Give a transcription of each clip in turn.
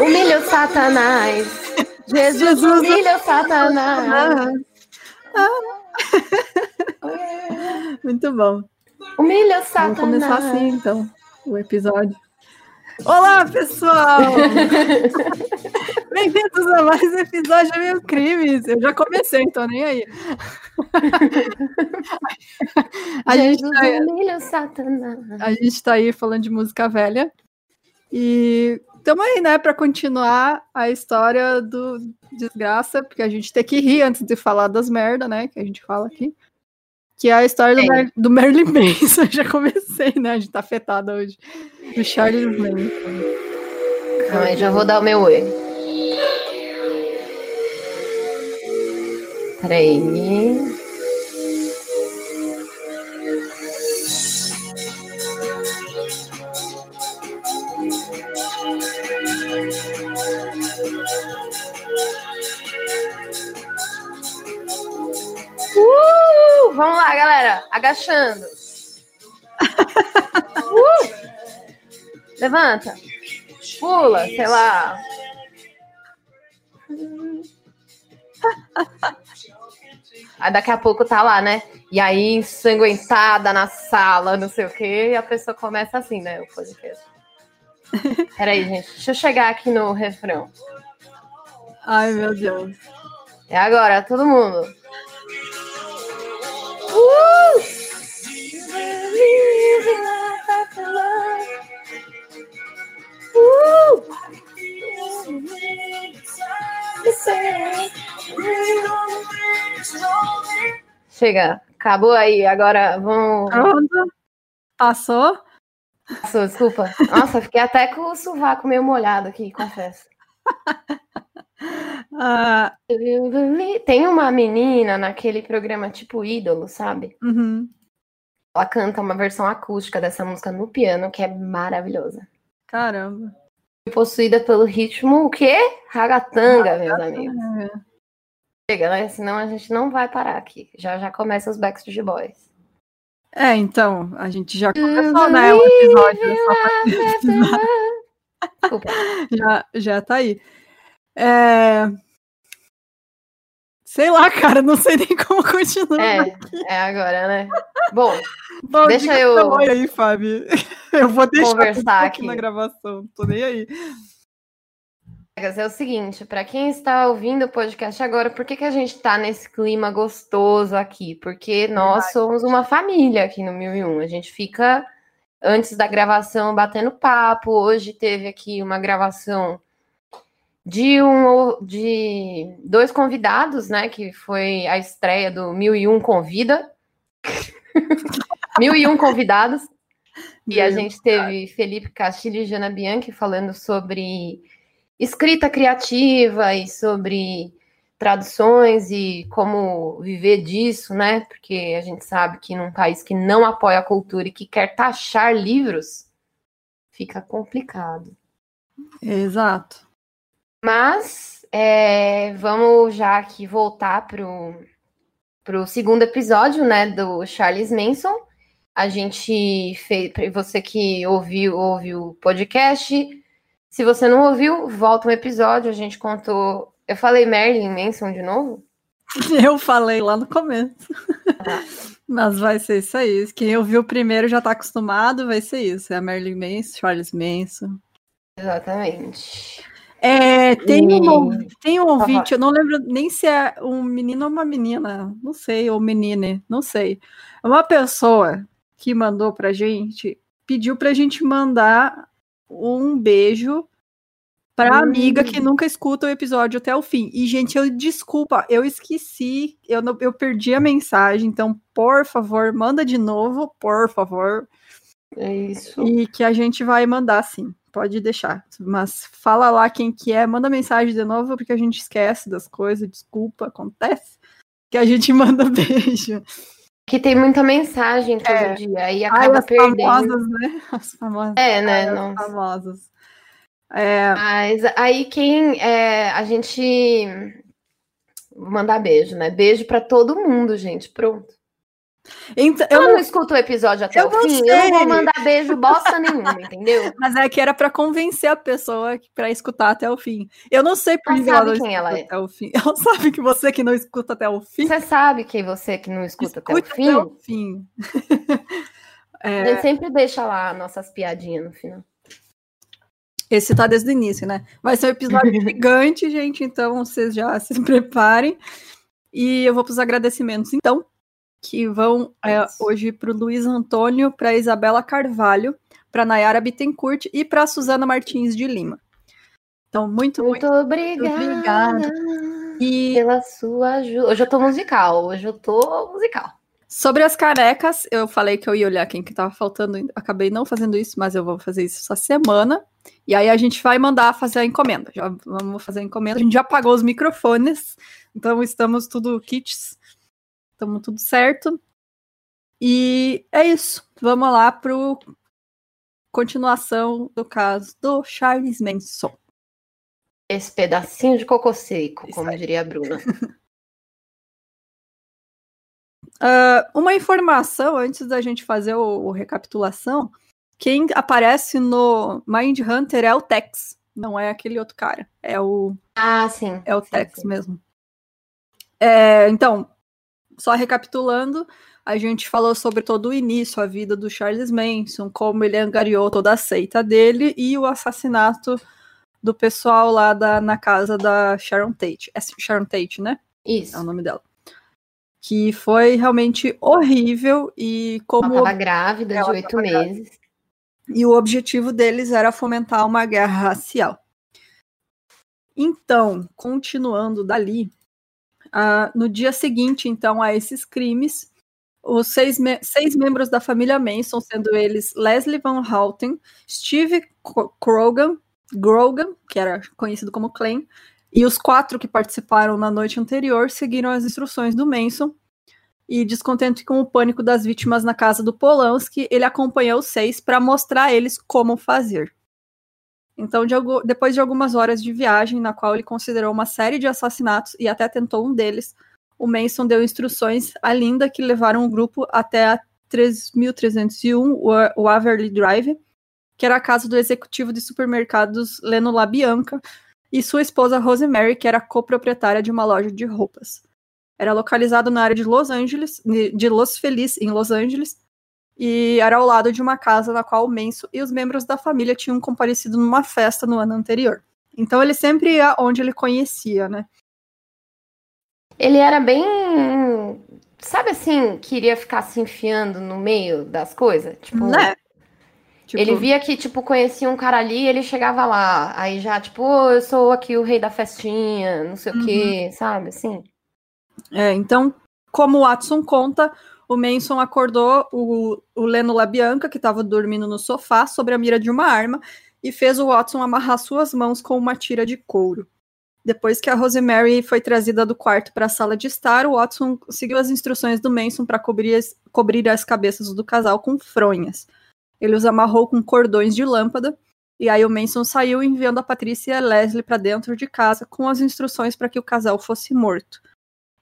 Humilha o Satanás. Jesus humilha o Satanás. Muito bom. Humilha o Satanás. Vamos começar assim, então, o episódio. Olá, pessoal! Bem-vindos a mais um episódio de Mil Crimes. Eu já comecei, então nem aí. a, gente Jesus tá, humilha o Satanás. a gente tá aí falando de música velha. E estamos aí, né, para continuar a história do Desgraça, porque a gente tem que rir antes de falar das merda, né, que a gente fala aqui. Que é a história do. Mer do Merlin Manson. Eu já comecei, né? A gente tá afetada hoje. Do Charles Manson. Calma aí, já vou dar o meu oi. Peraí. Uh, vamos lá, galera. Agachando. Uh, levanta. Pula, sei lá. Aí daqui a pouco tá lá, né? E aí, ensanguentada na sala, não sei o quê, e a pessoa começa assim, né? O podcast. Peraí, gente, deixa eu chegar aqui no refrão. Ai, meu Deus. É agora, todo mundo. Uh! Uh! Chega, acabou aí. Agora vamos. Pronto. Passou? Passou, desculpa. Nossa, fiquei até com o sovaco meio molhado aqui, confesso. Ah, Tem uma menina naquele programa tipo Ídolo, sabe? uhum. Ela canta uma versão acústica dessa música no piano, que é maravilhosa. Caramba. Possuída pelo ritmo, o quê? Ragatanga, meus amigos. Chega, né? Senão a gente não vai parar aqui. Já já começa os Backstreet Boys. É, então, a gente já começou, né, o episódio. Só pra... Desculpa. já, já tá aí. É... Sei lá, cara, não sei nem como continuar. É, é agora, né? Bom, Bom, deixa eu- aí, Fábio. Eu vou deixar Conversar aqui aqui. na gravação, tô nem aí. É o seguinte, para quem está ouvindo o podcast agora, por que, que a gente tá nesse clima gostoso aqui? Porque nós somos uma família aqui no 1001. A gente fica antes da gravação batendo papo. Hoje teve aqui uma gravação de um de dois convidados, né, que foi a estreia do 1001 convida. 1001 convidados. E a gente teve Felipe Castilho e Jana Bianchi falando sobre escrita criativa e sobre traduções e como viver disso, né? Porque a gente sabe que num país que não apoia a cultura e que quer taxar livros, fica complicado. Exato. Mas é, vamos já aqui voltar pro, pro segundo episódio, né, do Charles Manson. A gente fez, você que ouviu, ouviu o podcast, se você não ouviu, volta um episódio, a gente contou, eu falei Marilyn Manson de novo? Eu falei lá no começo. Mas vai ser isso aí. Quem ouviu primeiro já tá acostumado, vai ser isso. É a Marilyn Manson, Charles Manson. Exatamente. É, tem, um, E- ouvi- tem um ouvinte, eu não lembro nem se é um menino ou uma menina, não sei, ou menine, não sei. Uma pessoa que mandou pra gente, pediu pra gente mandar um beijo pra Hum. amiga que nunca escuta o episódio até o fim. E, gente, eu desculpa, eu esqueci, eu, não, eu perdi a mensagem, então, por favor, manda de novo, por favor. É isso. E que a gente vai mandar sim, pode deixar. Mas fala lá quem que é, manda mensagem de novo, porque a gente esquece das coisas, desculpa, acontece. Que a gente manda beijo. Que tem muita mensagem todo É. dia, aí Ai, acaba as perdendo. famosas, né? As famosas. É, né? Ai, as famosas. É, Mas aí quem é, a gente mandar beijo, né? Beijo pra todo mundo, gente. Pronto. Então, eu não, não escuto o episódio até o fim, sei. eu não vou mandar beijo bosta nenhuma, entendeu? Mas é que era para convencer a pessoa para escutar até o fim. Eu não sei por que ela quem ela é. até o fim. Ela sabe que você que não escuta até o fim. Você sabe que você que não escuta até o fim. Até o fim. é... A gente sempre deixa lá nossas piadinhas no final. Esse tá desde o início, né? Vai ser um episódio gigante, gente, então vocês já se preparem. E eu vou para os agradecimentos, então, que vão é, hoje para o Luiz Antônio, para Isabela Carvalho, para Nayara Bittencourt e para Suzana Martins de Lima. Então, muito, muito, muito obrigada, obrigada. E... pela sua ajuda. Hoje eu tô musical, hoje eu tô musical. Sobre as canecas, eu falei que eu ia olhar quem que tava faltando, acabei não fazendo isso, mas eu vou fazer isso essa semana. E aí a gente vai mandar fazer a encomenda. Já vamos fazer a encomenda. A gente já pagou os microfones, então estamos tudo kits. Estamos tudo certo. E é isso. Vamos lá pro continuação do caso do Charles Manson. Esse pedacinho de cocô seco, como diria a Bruna. Uh, uma informação antes da gente fazer o, o, recapitulação: quem aparece no Mind Hunter é o Tex, não é aquele outro cara. É o. Ah, sim. É o sim, Tex sim. mesmo. É, então, só recapitulando, a gente falou sobre todo o início, a vida do Charles Manson, como ele angariou toda a seita dele e o assassinato do pessoal lá da, na casa da Sharon Tate. É Sharon Tate, né? Isso. É o nome dela que foi realmente horrível e como ela estava grávida de oito meses e o objetivo deles era fomentar uma guerra racial. Então, continuando dali, uh, no dia seguinte, então, a esses crimes, os seis, me seis membros da família Manson, sendo eles Leslie Van Houten, Steve Krogan, Grogan, que era conhecido como Clem, e os quatro que participaram na noite anterior seguiram as instruções do Manson. E descontente com o pânico das vítimas na casa do Polanski, ele acompanhou os seis para mostrar a eles como fazer. Então, de depois de algumas horas de viagem, na qual ele considerou uma série de assassinatos e até tentou um deles, o Manson deu instruções à Linda que levaram o grupo até a 3301 o Waverly Drive, que era a casa do executivo de supermercados Leno LaBianca, e sua esposa Rosemary, que era coproprietária de uma loja de roupas. Era localizado na área de Los Angeles, de Los Feliz, em Los Angeles, e era ao lado de uma casa na qual o Menso e os membros da família tinham comparecido numa festa no ano anterior. Então ele sempre ia onde ele conhecia, né? Ele era bem. Sabe assim, queria ficar se enfiando no meio das coisas? Tipo, né? Tipo... Ele via que, tipo, conhecia um cara ali ele chegava lá. Aí já, tipo, oh, eu sou aqui o rei da festinha, não sei uhum. o quê, sabe? Assim. É, então, como o Watson conta, o Manson acordou o, o Leno LaBianca, que estava dormindo no sofá, sobre a mira de uma arma, e fez o Watson amarrar suas mãos com uma tira de couro. Depois que a Rosemary foi trazida do quarto para a sala de estar, o Watson seguiu as instruções do Manson para cobrir, cobrir as cabeças do casal com fronhas. Ele os amarrou com cordões de lâmpada. E aí o Manson saiu enviando a Patrícia e a Leslie para dentro de casa com as instruções para que o casal fosse morto.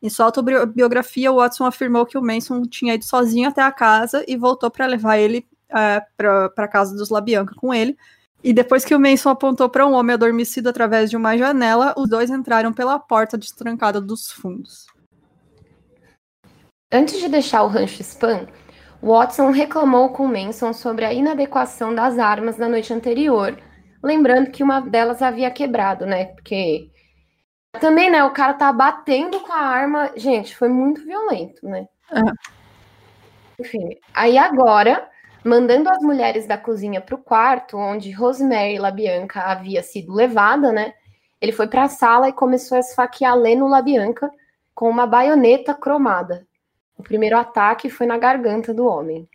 Em sua autobiografia, o Watson afirmou que o Manson tinha ido sozinho até a casa e voltou para levar ele é, para a casa dos Labianca com ele. E depois que o Manson apontou para um homem adormecido através de uma janela, os dois entraram pela porta destrancada dos fundos. Antes de deixar o rancho Spam, Watson reclamou com Manson sobre a inadequação das armas na noite anterior, lembrando que uma delas havia quebrado, né? Porque também, né, o cara tá batendo com a arma. Gente, foi muito violento, né? Uhum. Enfim, aí agora, mandando as mulheres da cozinha para o quarto, onde Rosemary LaBianca havia sido levada, né? Ele foi para a sala e começou a esfaquear Leno LaBianca com uma baioneta cromada. O primeiro ataque foi na garganta do homem.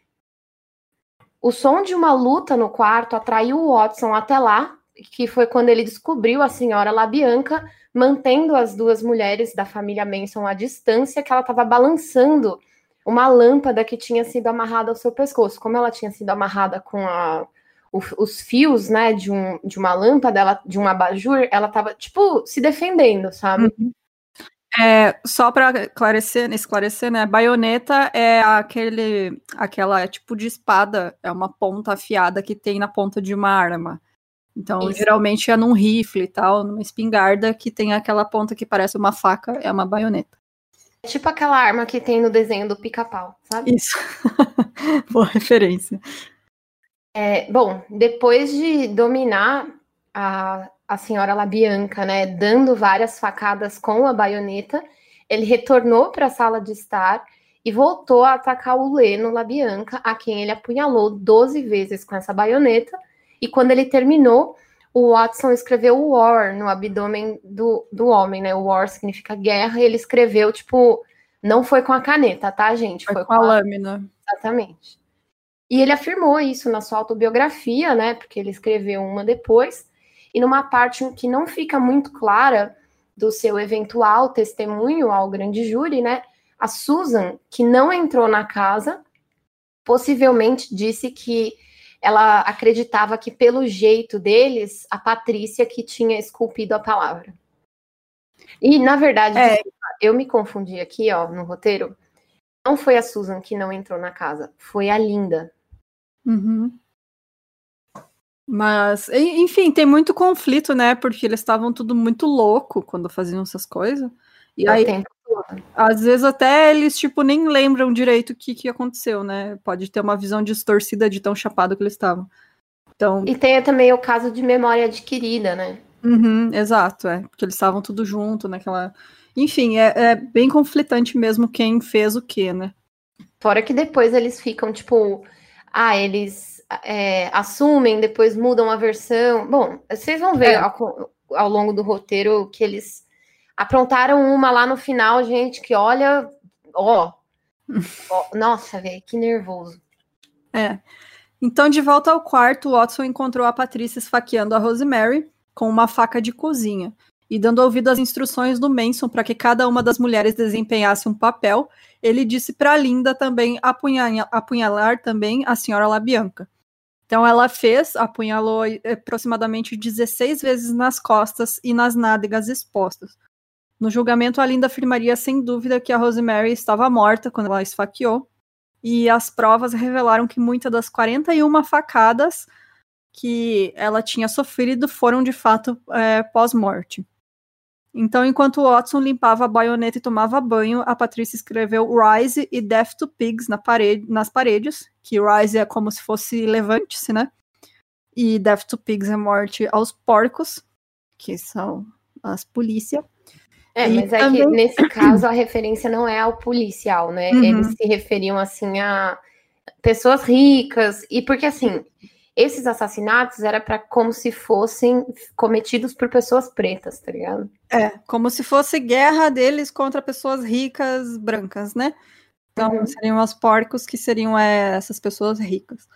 O som de uma luta no quarto atraiu o Watson até lá, que foi quando ele descobriu a senhora Labianca mantendo as duas mulheres da família Manson à distância, que ela estava balançando uma lâmpada que tinha sido amarrada ao seu pescoço. Como ela tinha sido amarrada com a, o, os fios, né, de, um, de uma lâmpada, ela, de um abajur, ela estava, tipo, se defendendo, sabe? Uhum. É, só para esclarecer, esclarecer, né? Baioneta é aquele, aquela tipo de espada, é uma ponta afiada que tem na ponta de uma arma. Então, Isso. geralmente é num rifle e tal, numa espingarda que tem aquela ponta que parece uma faca, é uma baioneta. É tipo aquela arma que tem no desenho do pica-pau, sabe? Isso. Boa referência. É, bom, depois de dominar a, a senhora Labianca, né, dando várias facadas com a baioneta, ele retornou para a sala de estar e voltou a atacar o Leno Labianca, a quem ele apunhalou 12 vezes com essa baioneta. E quando ele terminou, o Watson escreveu War no abdômen do, do homem, né? O War significa guerra, e ele escreveu, tipo, não foi com a caneta, tá, gente? Foi, foi com a, a lâmina. Exatamente. E ele afirmou isso na sua autobiografia, né? Porque ele escreveu uma depois e numa parte que não fica muito clara do seu eventual testemunho ao grande júri, né? A Susan, que não entrou na casa, possivelmente disse que ela acreditava que pelo jeito deles, a Patrícia que tinha esculpido a palavra. E na verdade, é. eu me confundi aqui, ó, no roteiro. Não foi a Susan que não entrou na casa, foi a Linda. Uhum. Mas, enfim, tem muito conflito, né? Porque eles estavam tudo muito louco quando faziam essas coisas. E aí, às vezes até eles, tipo, nem lembram direito o que, que aconteceu, né? Pode ter uma visão distorcida de tão chapado que eles estavam. Então... E tem também o caso de memória adquirida, né? Uhum, exato, é. Porque eles estavam tudo junto naquela. Enfim, é, é bem conflitante mesmo quem fez o quê, né? Fora que depois eles ficam, tipo, ah, eles é, assumem, depois mudam a versão. Bom, vocês vão ver é. ao, ao, longo do roteiro que eles aprontaram uma lá no final, gente, que olha, ó, ó nossa, velho, que nervoso. É. Então, de volta ao quarto, Watson encontrou a Patrícia esfaqueando a Rosemary com uma faca de cozinha e dando ouvido às instruções do Manson para que cada uma das mulheres desempenhasse um papel, ele disse para Linda também apunhalar, apunhalar também a senhora Labianca. Então ela fez, apunhalou eh, aproximadamente 16 vezes nas costas e nas nádegas expostas. No julgamento, a Linda afirmaria sem dúvida que a Rosemary estava morta quando ela esfaqueou, e as provas revelaram que muitas das 41 facadas que ela tinha sofrido foram de fato é, pós-morte. Então, enquanto Watson limpava a baioneta e tomava banho, a Patrícia escreveu Rise e Death to Pigs na parede, nas paredes, que Rise é como se fosse levante-se, né? E Death to Pigs é morte aos porcos, que são as polícia. É, e mas também... é que nesse caso a referência não é ao policial, né? Uhum. Eles se referiam assim a pessoas ricas, e porque assim, esses assassinatos era para como se fossem cometidos por pessoas pretas, tá ligado? É, como se fosse guerra deles contra pessoas ricas brancas, né? Então uhum. seriam os porcos que seriam é, essas pessoas ricas.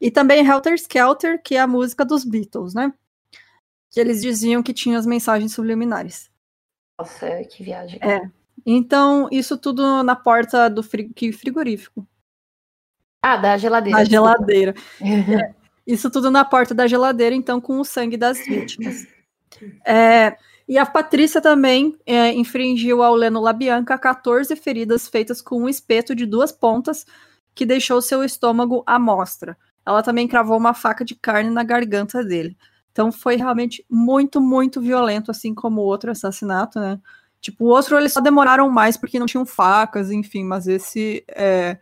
E também Helter Skelter, que é a música dos Beatles, né? Que eles diziam que tinha as mensagens subliminares. Nossa, que viagem. É. Então, isso tudo na porta do frigorífico. Ah, da geladeira. Da geladeira. é. Isso tudo na porta da geladeira, então, com o sangue das vítimas. É, e a Patrícia também é, infringiu ao Leno Labianca 14 feridas feitas com um espeto de duas pontas que deixou seu estômago à mostra. Ela também cravou uma faca de carne na garganta dele. Então foi realmente muito, muito violento, assim como o outro assassinato, né? Tipo, o outro eles só demoraram mais porque não tinham facas, enfim, mas esse é,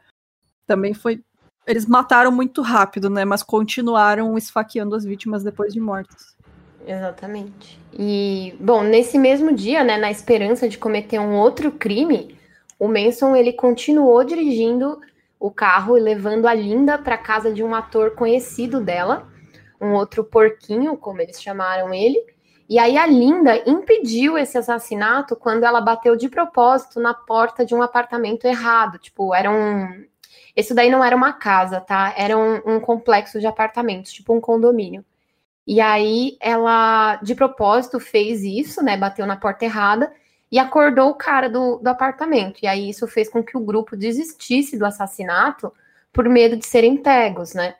também foi eles mataram muito rápido, né? Mas continuaram esfaqueando as vítimas depois de mortas. Exatamente. E, bom, nesse mesmo dia, né, na esperança de cometer um outro crime, o Manson ele continuou dirigindo o carro e levando a Linda para casa de um ator conhecido dela, um outro porquinho, como eles chamaram ele. E aí a Linda impediu esse assassinato quando ela bateu de propósito na porta de um apartamento errado. Tipo, era um, esse daí não era uma casa, tá? Era um, um complexo de apartamentos, tipo um condomínio. E aí ela, de propósito, fez isso, né? Bateu na porta errada e acordou o cara do, do apartamento. E aí isso fez com que o grupo desistisse do assassinato por medo de serem pegos, né?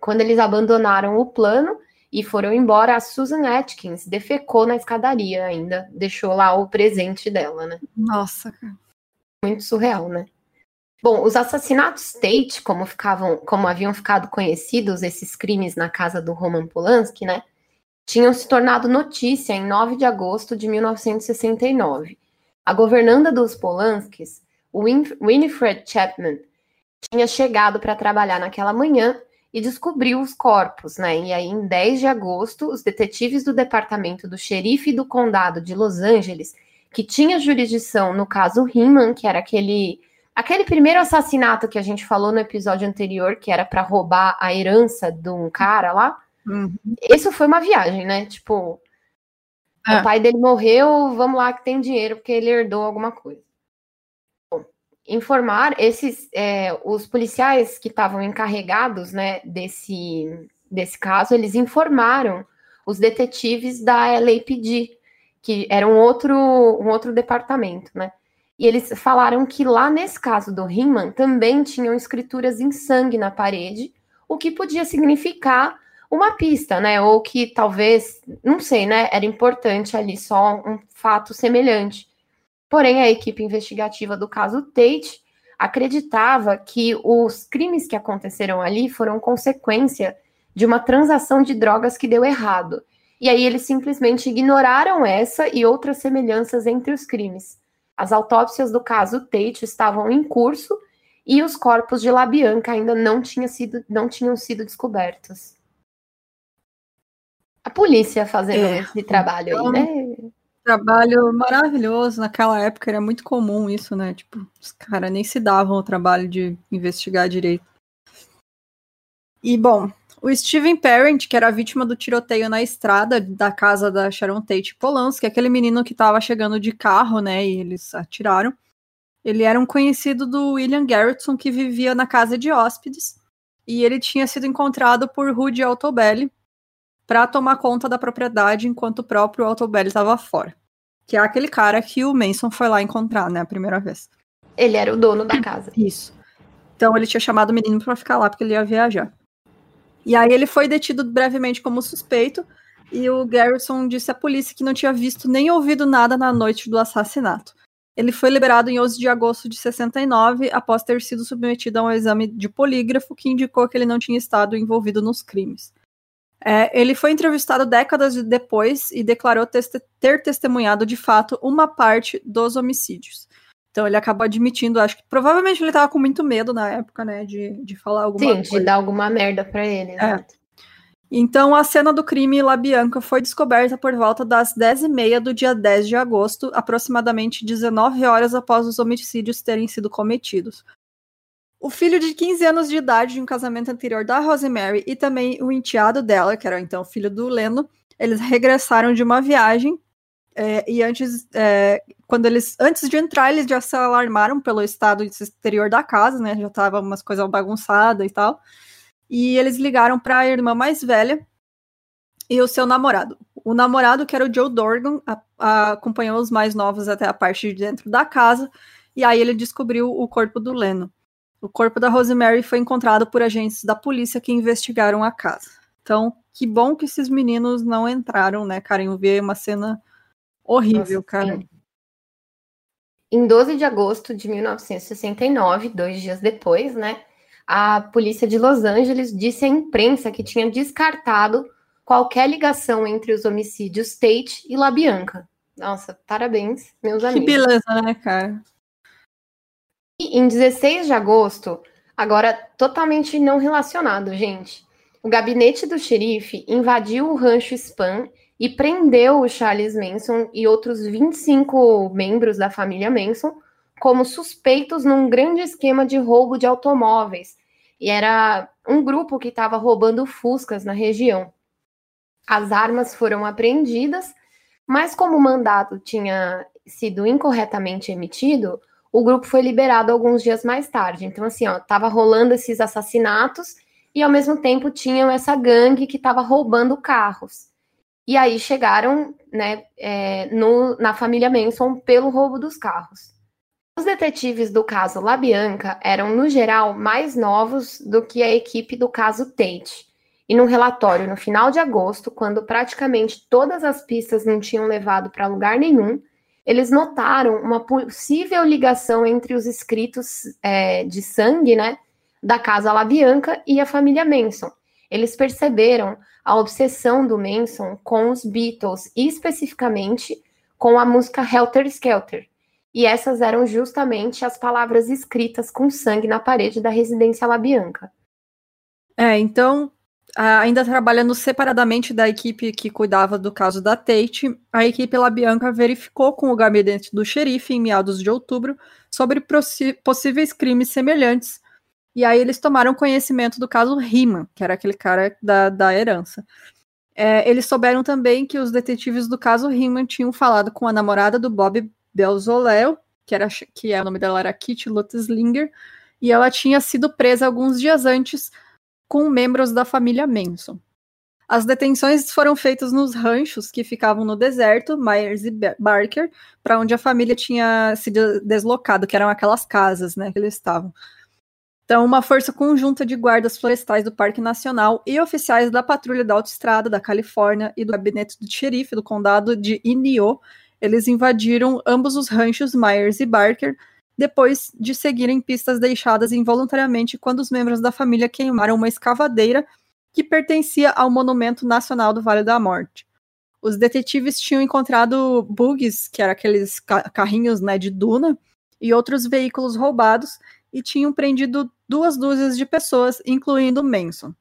Quando eles abandonaram o plano, e foram embora. A Susan Atkins defecou na escadaria ainda, deixou lá o presente dela, né? Nossa, muito surreal, né? Bom, os assassinatos Tate, como ficavam, como haviam ficado conhecidos esses crimes na casa do Roman Polanski, né? Tinham se tornado notícia em 9 de agosto de 1969. A governanda dos Polanskis, Win Winifred Chapman, tinha chegado para trabalhar naquela manhã e descobriu os corpos, né? E aí, em 10 de agosto, os detetives do departamento do xerife do condado de Los Angeles, que tinha jurisdição no caso Riemann, que era aquele aquele primeiro assassinato que a gente falou no episódio anterior, que era para roubar a herança de um cara lá. Uhum. Isso foi uma viagem, né? Tipo, é. o pai dele morreu, vamos lá que tem dinheiro porque ele herdou alguma coisa informar esses é, os policiais que estavam encarregados né, desse, desse caso, eles informaram os detetives da LAPD, que era um outro, um outro departamento, né? E eles falaram que lá nesse caso do Riemann também tinham escrituras em sangue na parede, o que podia significar uma pista, né? Ou que talvez, não sei, né? Era importante ali só um fato semelhante. Porém, a equipe investigativa do caso Tate acreditava que os crimes que aconteceram ali foram consequência de uma transação de drogas que deu errado. E aí eles simplesmente ignoraram essa e outras semelhanças entre os crimes. As autópsias do caso Tate estavam em curso e os corpos de Labianca ainda não, tinha sido, não tinham sido descobertos. A polícia fazendo é, esse trabalho então, aí, né? Trabalho maravilhoso. Naquela época era muito comum isso, né? Tipo, os caras nem se davam o trabalho de investigar direito. E, bom, o Steven Parent, que era vítima do tiroteio na estrada da casa da Sharon Tate Polanski, aquele menino que estava chegando de carro, né? E eles atiraram. Ele era um conhecido do William Garrettson, que vivia na casa de hóspedes. E ele tinha sido encontrado por Rudy Altobelli, para tomar conta da propriedade enquanto o próprio Altobelli estava fora. Que é aquele cara que o Manson foi lá encontrar, né, a primeira vez. Ele era o dono da casa. Isso. Então ele tinha chamado o menino para ficar lá porque ele ia viajar. E aí ele foi detido brevemente como suspeito e o Garrison disse à polícia que não tinha visto nem ouvido nada na noite do assassinato. Ele foi liberado em 11 de agosto de 69 após ter sido submetido a um exame de polígrafo que indicou que ele não tinha estado envolvido nos crimes. É, ele foi entrevistado décadas depois e declarou ter testemunhado de fato uma parte dos homicídios. Então ele acabou admitindo, acho que provavelmente ele estava com muito medo na época, né, de, de falar alguma Sim, coisa. de dar alguma merda para ele, é. Então a cena do crime La Bianca foi descoberta por volta das 10h30 do dia 10 de agosto, aproximadamente 19 horas após os homicídios terem sido cometidos. O filho de 15 anos de idade de um casamento anterior da Rosemary e também o enteado dela, que era então filho do Leno, eles regressaram de uma viagem é, e antes, é, quando eles, antes de entrar, eles já se alarmaram pelo estado exterior da casa, né? Já tava umas coisas bagunçadas e tal. E eles ligaram para a irmã mais velha e o seu namorado. O namorado, que era o Joe Dorgan, a, a, acompanhou os mais novos até a parte de dentro da casa. E aí ele descobriu o corpo do Leno. O corpo da Rosemary foi encontrado por agentes da polícia que investigaram a casa. Então, que bom que esses meninos não entraram, né, cara? Eu vi uma cena horrível, Nossa, cara. Sim. Em 12 de agosto de 1969, dois dias depois, né, a polícia de Los Angeles disse à imprensa que tinha descartado qualquer ligação entre os homicídios Tate e La Bianca. Nossa, parabéns, meus amigos. Que beleza, né, cara? Em 16 de agosto, agora totalmente não relacionado, gente. O gabinete do xerife invadiu o rancho Spam e prendeu o Charles Manson e outros 25 membros da família Manson como suspeitos num grande esquema de roubo de automóveis. E era um grupo que estava roubando Fuscas na região. As armas foram apreendidas, mas como o mandato tinha sido incorretamente emitido, o grupo foi liberado alguns dias mais tarde. Então, assim, ó, tava rolando esses assassinatos e ao mesmo tempo tinham essa gangue que estava roubando carros. E aí chegaram, né, é, no, na família Manson pelo roubo dos carros. Os detetives do caso La Bianca eram, no geral, mais novos do que a equipe do caso Tate. E num relatório no final de agosto, quando praticamente todas as pistas não tinham levado para lugar nenhum, eles notaram uma possível ligação entre os escritos é, de sangue, né, da casa Labianca e a família Manson. Eles perceberam a obsessão do Manson com os Beatles, e especificamente com a música Helter Skelter. E essas eram justamente as palavras escritas com sangue na parede da residência Labianca. É, então ainda trabalhando separadamente da equipe que cuidava do caso da Tate, a equipe Labianca verificou com o gabinete do xerife em meados de outubro sobre possíveis crimes semelhantes. E aí eles tomaram conhecimento do caso Riemann, que era aquele cara da, da herança. É, eles souberam também que os detetives do caso Riemann tinham falado com a namorada do Bob Belzolel, que, era, que é, o nome dela era Kitty Lutzlinger, e ela tinha sido presa alguns dias antes com membros da família Manson. As detenções foram feitas nos ranchos que ficavam no deserto, Myers e Barker, para onde a família tinha se deslocado, que eram aquelas casas né, que eles estavam. Então, uma força conjunta de guardas florestais do Parque Nacional e oficiais da Patrulha da Autoestrada da Califórnia e do gabinete do xerife do condado de Inyo, eles invadiram ambos os ranchos Myers e Barker depois de seguirem pistas deixadas involuntariamente quando os membros da família queimaram uma escavadeira que pertencia ao Monumento Nacional do Vale da Morte. Os detetives tinham encontrado bugs, que eram aqueles carrinhos né, de duna, e outros veículos roubados, e tinham prendido duas dúzias de pessoas, incluindo Manson.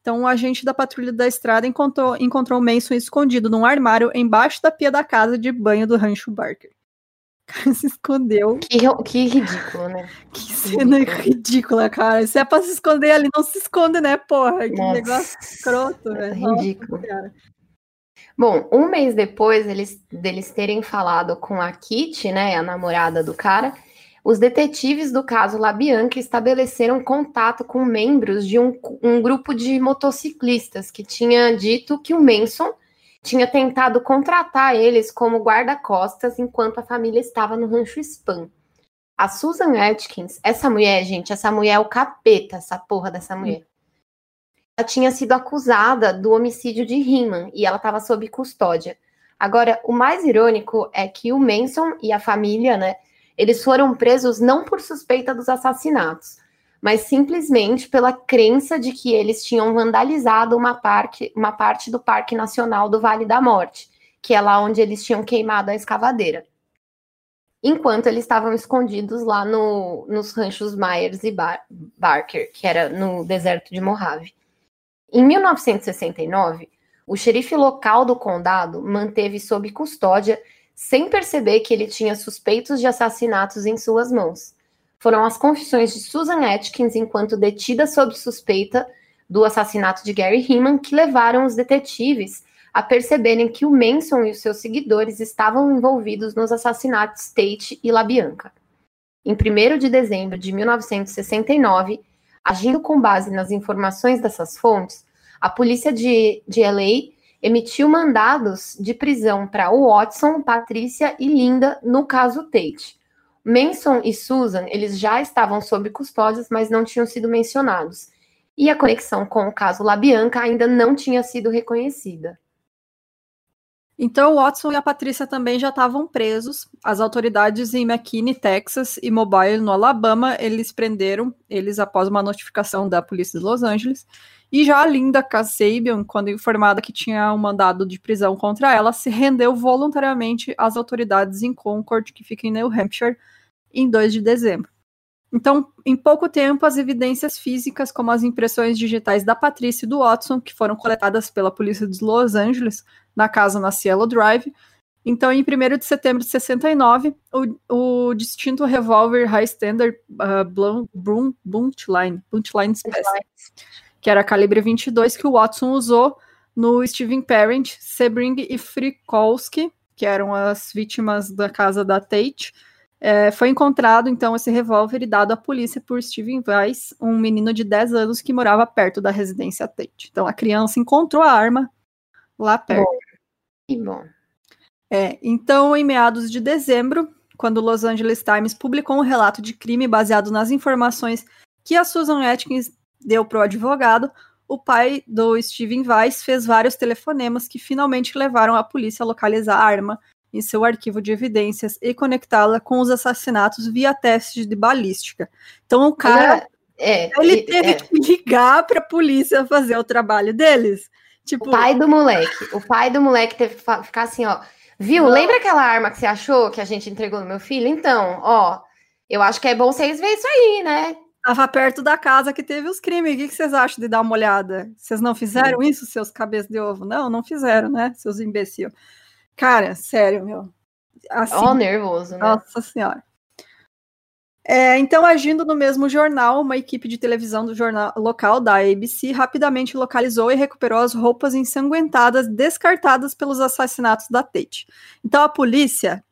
Então, o agente da patrulha da estrada encontrou, encontrou Manson escondido num armário embaixo da pia da casa de banho do Rancho Barker cara se escondeu. Que, que ridículo, né? Que cena ridícula. ridícula, cara. Se é pra se esconder ali, não se esconde, né, porra? Que Nossa. negócio escroto, velho. Ridículo. Nossa, Bom, um mês depois eles, deles terem falado com a Kitty, né, a namorada do cara, os detetives do caso Labianca estabeleceram contato com membros de um, um grupo de motociclistas que tinha dito que o Manson tinha tentado contratar eles como guarda-costas enquanto a família estava no rancho Spam. A Susan Atkins, essa mulher, gente, essa mulher é o capeta, essa porra dessa mulher. Ela tinha sido acusada do homicídio de Riemann e ela estava sob custódia. Agora, o mais irônico é que o Manson e a família, né, eles foram presos não por suspeita dos assassinatos, mas simplesmente pela crença de que eles tinham vandalizado uma, parque, uma parte do Parque Nacional do Vale da Morte, que é lá onde eles tinham queimado a escavadeira. Enquanto eles estavam escondidos lá no, nos ranchos Myers e Bar Barker, que era no deserto de Mojave. Em 1969, o xerife local do condado manteve sob custódia, sem perceber que ele tinha suspeitos de assassinatos em suas mãos foram as confissões de Susan Atkins enquanto detida sob suspeita do assassinato de Gary Heeman que levaram os detetives a perceberem que o Manson e os seus seguidores estavam envolvidos nos assassinatos Tate e LaBianca. Em 1 de dezembro de 1969, agindo com base nas informações dessas fontes, a polícia de, de LA emitiu mandados de prisão para Watson, Patrícia e Linda no caso Tate. Manson e Susan, eles já estavam sob custódias, mas não tinham sido mencionados. E a conexão com o caso Labianca ainda não tinha sido reconhecida. Então, Watson e a Patrícia também já estavam presos. As autoridades em McKinney, Texas e Mobile, no Alabama, eles prenderam eles após uma notificação da polícia de Los Angeles. E já a Linda Kasabian, quando informada que tinha um mandado de prisão contra ela, se rendeu voluntariamente às autoridades em Concord, que fica em New Hampshire, em 2 de dezembro. Então, em pouco tempo, as evidências físicas, como as impressões digitais da Patrícia e do Watson, que foram coletadas pela polícia de Los Angeles na casa na Cielo Drive. Então, em 1 de setembro de 69, o, o distinto revólver High Standard uh, Buntline, Buntline Special, que era calibre 22, que o Watson usou no Steven Parent, Sebring e Frikolski, que eram as vítimas da casa da Tate, é, foi encontrado, então, esse revólver e dado à polícia por Steven Weiss, um menino de 10 anos que morava perto da residência Tate. Então, a criança encontrou a arma lá perto. Bom. Que bom. É, então, em meados de dezembro, quando o Los Angeles Times publicou um relato de crime baseado nas informações que a Susan Atkins deu para o advogado, o pai do Steven Weiss fez vários telefonemas que finalmente levaram a polícia a localizar a arma em seu arquivo de evidências e conectá-la com os assassinatos via testes de balística. Então o cara, é, ele teve é. que ligar para a polícia fazer o trabalho deles. Tipo, o pai do moleque, o pai do moleque teve que ficar assim, ó, viu? Não. Lembra aquela arma que você achou que a gente entregou no meu filho? Então, ó, eu acho que é bom vocês verem isso aí, né? Tava perto da casa que teve os crimes. O que, vocês acham de dar uma olhada? Vocês não fizeram isso, seus cabeças de ovo? Não, não fizeram, né? Seus imbecil. Cara, sério, meu. Assim, Ó, nervoso, né? Nossa senhora. É, então, agindo no mesmo jornal, uma equipe de televisão do jornal local da ABC rapidamente localizou e recuperou as roupas ensanguentadas descartadas pelos assassinatos da Tate. Então, a polícia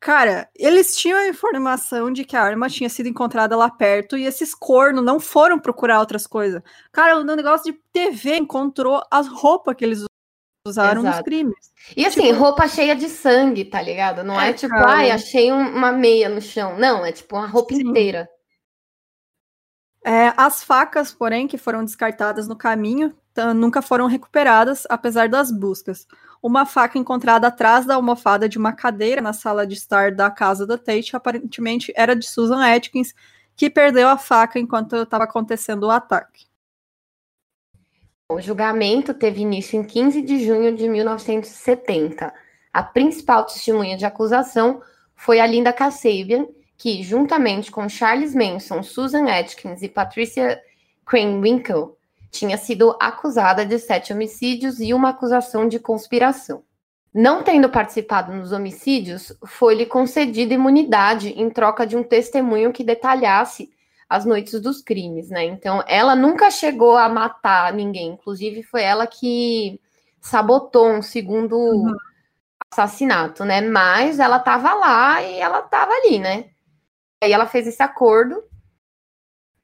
Cara, eles tinham a informação de que a arma tinha sido encontrada lá perto e esses cornos não foram procurar outras coisas. Cara, no negócio de TV encontrou as roupas que eles usaram Exato. nos crimes. E assim, tipo... roupa cheia de sangue, tá ligado? Não é, é tipo, cara. ai, achei um, uma meia no chão. Não, é tipo uma roupa Sim. inteira. É, as facas, porém, que foram descartadas no caminho, nunca foram recuperadas, apesar das buscas uma faca encontrada atrás da almofada de uma cadeira na sala de estar da casa da Tate aparentemente era de Susan Atkins, que perdeu a faca enquanto estava acontecendo o ataque. O julgamento teve início em 15 de junho de 1970. A principal testemunha de acusação foi a Linda Kasabian, que, juntamente com Charles Manson, Susan Atkins e Patricia Krenwinkel, tinha sido acusada de sete homicídios e uma acusação de conspiração. Não tendo participado nos homicídios, foi-lhe concedida imunidade em troca de um testemunho que detalhasse as noites dos crimes, né? Então, ela nunca chegou a matar ninguém, inclusive foi ela que sabotou um segundo uhum. assassinato, né? Mas ela estava lá e ela estava ali, né? Aí ela fez esse acordo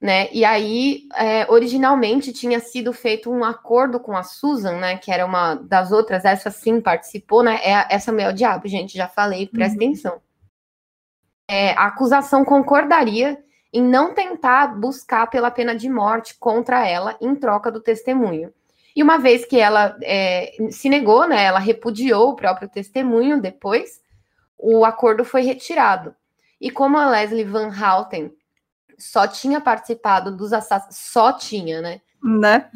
né? E aí, é, originalmente tinha sido feito um acordo com a Susan, né? Que era uma das outras, essa sim participou, né? É, essa é o diabo, gente, já falei, presta uhum. atenção. É, a acusação concordaria em não tentar buscar pela pena de morte contra ela em troca do testemunho. E uma vez que ela é, se negou, né? Ela repudiou o próprio testemunho depois, o acordo foi retirado. E como a Leslie Van Houten só tinha participado dos assassinatos, só tinha, né? Né?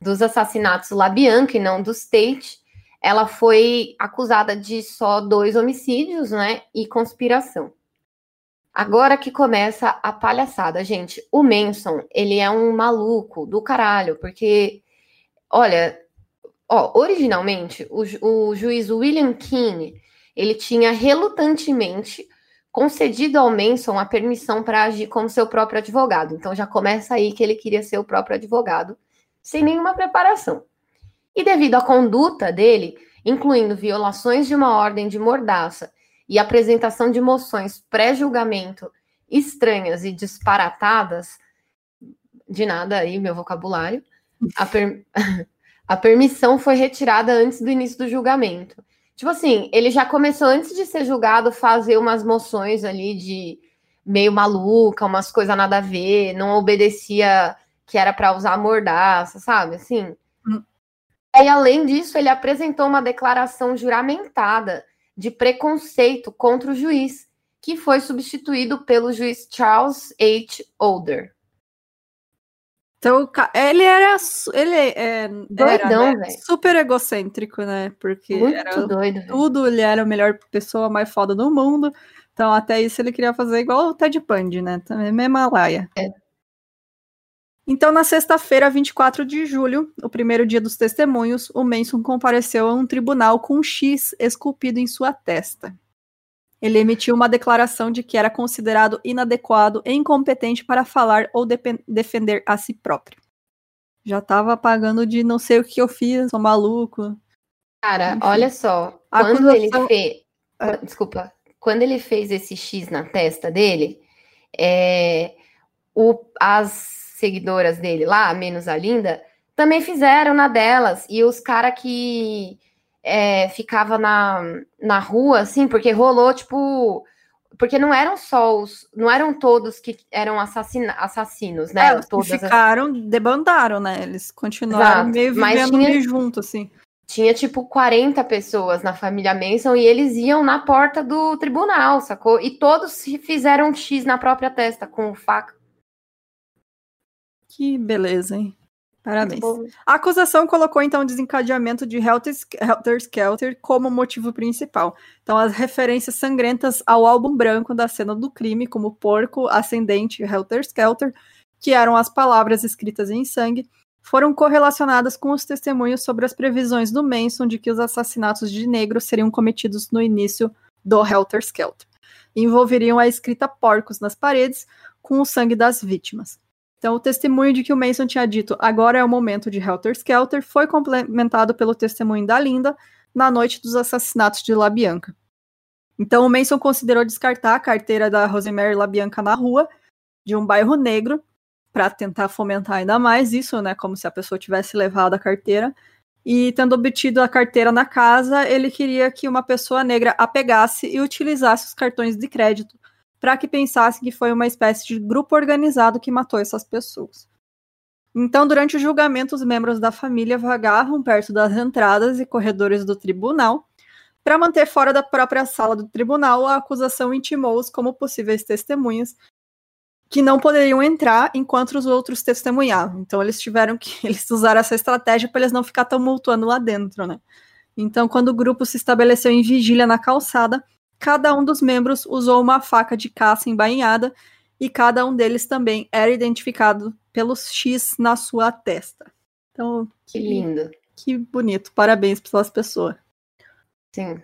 Dos assassinatos Labianca e não dos Tate. Ela foi acusada de só dois homicídios, né? E conspiração. Agora que começa a palhaçada, gente. O Manson, ele é um maluco do caralho, porque, olha, ó, originalmente, o, o juiz William King, ele tinha relutantemente concedido ao Manson a permissão para agir como seu próprio advogado. Então já começa aí que ele queria ser o próprio advogado, sem nenhuma preparação. E devido à conduta dele, incluindo violações de uma ordem de mordaça e apresentação de moções pré-julgamento estranhas e disparatadas, de nada aí meu vocabulário, a, per... a permissão foi retirada antes do início do julgamento. Tipo assim, ele já começou antes de ser julgado fazer umas moções ali de meio maluca, umas coisas nada a ver, não obedecia que era para usar mordaça, sabe? Assim. Hum. E além disso, ele apresentou uma declaração juramentada de preconceito contra o juiz, que foi substituído pelo juiz Charles H. Older. Então, ele era, ele é, Doidão, né, super egocêntrico, né? Porque Muito era doido, tudo, ele era a melhor pessoa mais foda do mundo. Então, até isso ele queria fazer igual o Ted Bundy, né? Também mesma laia. É. Então, na sexta-feira, 24 de julho, o primeiro dia dos testemunhos, o Manson compareceu a um tribunal com um X esculpido em sua testa ele emitiu uma declaração de que era considerado inadequado e incompetente para falar ou defender a si próprio. Já estava pagando de não sei o que eu fiz, sou maluco. Cara, Enfim. olha só. Quando acusação... ele fez. É. Desculpa. Quando ele fez esse X na testa dele, é... o... as seguidoras dele lá, menos a Linda, também fizeram na delas. E os caras que é, ficava na, na rua, assim, porque rolou, tipo, porque não eram só os, não eram todos que eram assassina, assassinos, né? É, Todas as- ficaram, debandaram, né? Eles continuaram Exato, meio mas vivendo tinha- meio junto, assim. tinha tipo 40 pessoas na família Manson e eles iam na porta do tribunal, sacou? E todos se fizeram um X na própria testa com faca. Que beleza, hein? Parabéns. A acusação colocou então o desencadeamento de Helter Helter Skelter como motivo principal. Então, as referências sangrentas ao álbum branco da cena do crime, como porco, ascendente e Helter Skelter, que eram as palavras escritas em sangue, foram correlacionadas com os testemunhos sobre as previsões do Manson de que os assassinatos de negros seriam cometidos no início do Helter Skelter. Envolveriam a escrita porcos nas paredes com o sangue das vítimas. Então, o testemunho de que o Mason tinha dito agora é o momento de Helter Skelter foi complementado pelo testemunho da Linda na noite dos assassinatos de LaBianca. Então, o Mason considerou descartar a carteira da Rosemary LaBianca na rua, de um bairro negro, para tentar fomentar ainda mais isso, né? Como se a pessoa tivesse levado a carteira. E tendo obtido a carteira na casa, ele queria que uma pessoa negra a pegasse e utilizasse os cartões de crédito para que pensassem que foi uma espécie de grupo organizado que matou essas pessoas. Então, durante o julgamento, os membros da família vagavam perto das entradas e corredores do tribunal. Para manter fora da própria sala do tribunal, a acusação intimou-os como possíveis testemunhas que não poderiam entrar enquanto os outros testemunhavam. Então, eles tiveram que eles usaram essa estratégia para eles não ficar tumultuando lá dentro, né? Então, quando o grupo se estabeleceu em vigília na calçada, cada um dos membros usou uma faca de caça embainhada e cada um deles também era identificado pelos X na sua testa. Então, que lindo. que bonito. Parabéns para essas pessoas. Sim.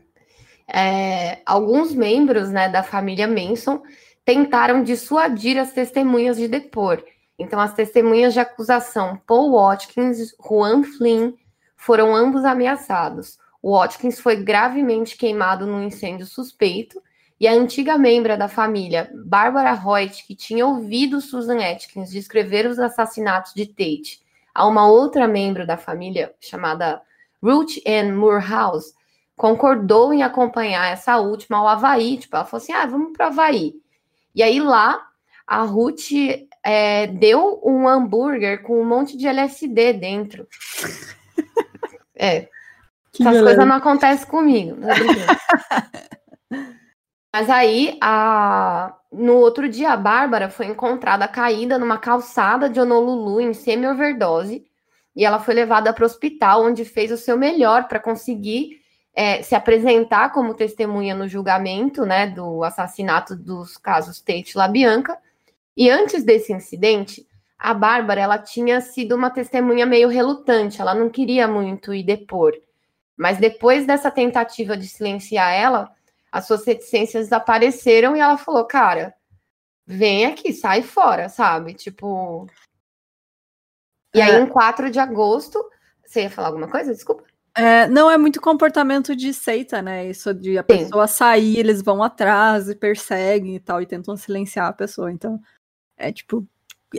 É, alguns membros né, da família Manson tentaram dissuadir as testemunhas de depor. Então, as testemunhas de acusação Paul Watkins e Juan Flynn foram ambos ameaçados. O Watkins foi gravemente queimado num incêndio suspeito e a antiga membra da família, Barbara Hoyt, que tinha ouvido Susan Atkins descrever os assassinatos de Tate a uma outra membro da família chamada Ruth Ann Moorhouse, concordou em acompanhar essa última ao Havaí. Tipo, ela falou assim: ah, vamos para o Havaí. E aí lá, a Ruth é, deu um hambúrguer com um monte de LSD dentro. É, Que essas coisas não acontecem comigo. brincando. Mas aí, a... no outro dia, a Bárbara foi encontrada caída numa calçada de Honolulu em semi-overdose. E ela foi levada para o hospital, onde fez o seu melhor para conseguir é, se apresentar como testemunha no julgamento né, do assassinato dos casos Tate e LaBianca. E antes desse incidente, a Bárbara ela tinha sido uma testemunha meio relutante, ela não queria muito ir depor. Mas depois dessa tentativa de silenciar ela, as suas reticências desapareceram e ela falou: Cara, vem aqui, sai fora, sabe? Tipo. E aí, É. em 4 de agosto. Você ia falar alguma coisa? Desculpa. É, não é muito comportamento de seita, né? Isso de a Sim. pessoa sair, eles vão atrás e perseguem e tal, e tentam silenciar a pessoa. Então, é tipo.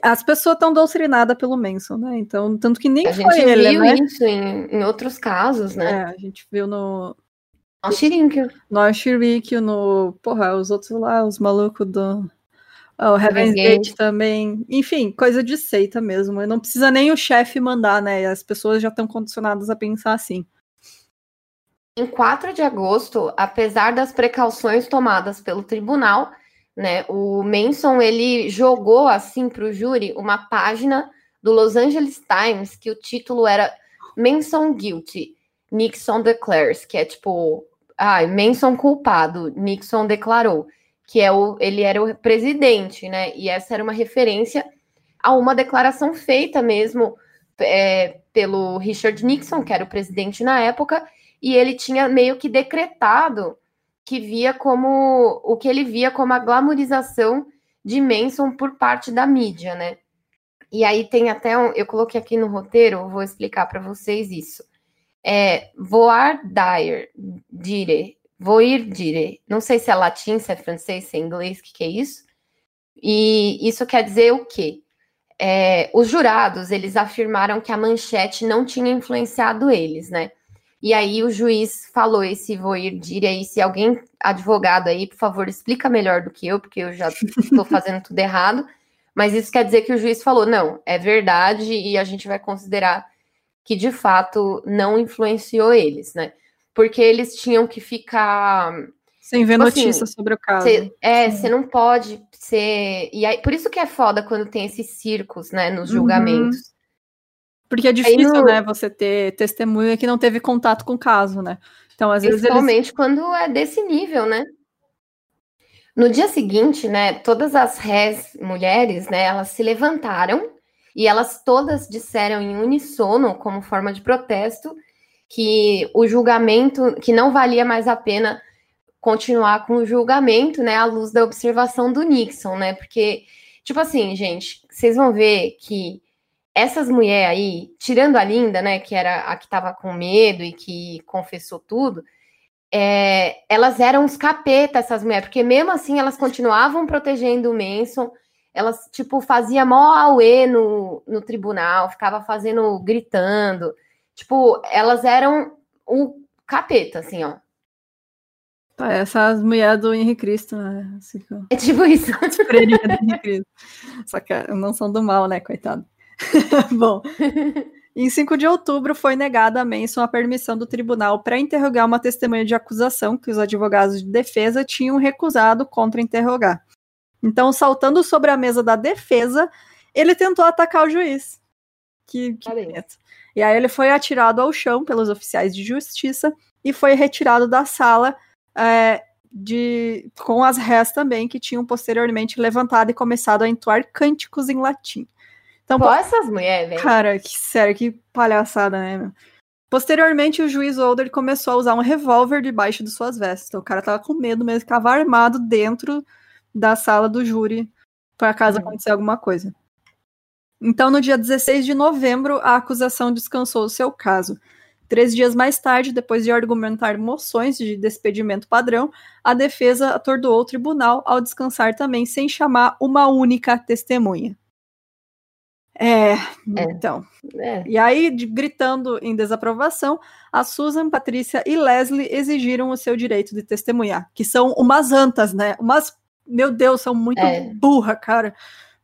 As pessoas estão doutrinadas pelo Manson, né? Então, tanto que nem A foi gente ele, viu né? isso em, em outros casos, né? É, a gente viu no, No Shirinkyo. no Ashirikyo, no. Porra, os outros lá, os malucos do. ah, O Heaven's Gate também. Enfim, coisa de seita mesmo. Não precisa nem o chefe mandar, né? As pessoas já estão condicionadas a pensar assim. Em 4 de agosto, apesar das precauções tomadas pelo tribunal, né, o Manson ele jogou assim para o júri uma página do Los Angeles Times que o título era Manson Guilty, Nixon Declares, que é tipo, ai, Manson culpado, Nixon declarou, que é o ele era o presidente, né? E essa era uma referência a uma declaração feita mesmo é, pelo Richard Nixon, que era o presidente na época, e ele tinha meio que decretado que via como o que ele via como a glamorização de Manson por parte da mídia, né? E aí tem até um, eu coloquei aqui no roteiro, vou explicar para vocês isso. É voar dire, dire, voir dire. Não sei se é latim, se é francês, se é inglês, o que, que é isso? E isso quer dizer o quê? É, os jurados eles afirmaram que a manchete não tinha influenciado eles, né? E aí o juiz falou esse voir dire aí, se alguém, advogado aí, por favor, explica melhor do que eu, porque eu já estou fazendo tudo errado. Mas isso quer dizer que o juiz falou, não, é verdade, e a gente vai considerar que de fato não influenciou eles, né? Porque eles tinham que ficar sem ver tipo assim, notícia sobre o caso. Cê, é, você não pode ser. E aí, por isso que é foda quando tem esses circos, né, nos uhum. julgamentos. Uhum. Porque é difícil, no... né, você ter testemunha que não teve contato com o caso, né? Então, às vezes. Principalmente eles... quando é desse nível, né? No dia seguinte, né, todas as rés mulheres, né, elas se levantaram e elas todas disseram em uníssono, como forma de protesto, que o julgamento, que não valia mais a pena continuar com o julgamento, né, à luz da observação do Nixon, né? Porque, tipo assim, gente, vocês vão ver que essas mulheres aí, tirando a Linda, né, que era a que estava com medo e que confessou tudo, é, elas eram os capeta, essas mulheres, porque mesmo assim elas continuavam protegendo o Manson, elas, tipo, fazia mó auê no, no tribunal, ficava fazendo, gritando, tipo, elas eram o capeta, assim, ó, Parece as mulheres do Henrique Cristo, né? Assim, é tipo isso. Do Henrique Cristo. Só que não são do mal, né, coitado. Bom, em 5 de outubro foi negada a Manson a permissão do tribunal para interrogar uma testemunha de acusação que os advogados de defesa tinham recusado contra interrogar. Então, saltando sobre a mesa da defesa, ele tentou atacar o juiz. Que, que E aí ele foi atirado ao chão pelos oficiais de justiça e foi retirado da sala é, de, com as rés também, que tinham posteriormente levantado e começado a entoar cânticos em latim. Então, Pô, essas mulheres, velho. Cara, que sério, que palhaçada, né, meu? Posteriormente, o juiz Older começou a usar um revólver debaixo de suas vestes. Então, o cara tava com medo mesmo, ficava armado dentro da sala do júri para caso uhum. acontecer alguma coisa. Então, no dia 16 de novembro, a acusação descansou o seu caso. Três dias mais tarde, depois de argumentar moções de despedimento padrão, a defesa atordoou o tribunal ao descansar também sem chamar uma única testemunha. É, é. então. É. E aí, de, gritando em desaprovação, a Susan, Patrícia e Leslie exigiram o seu direito de testemunhar, que são umas antas, né? Umas, meu Deus, são muito é. burra, cara.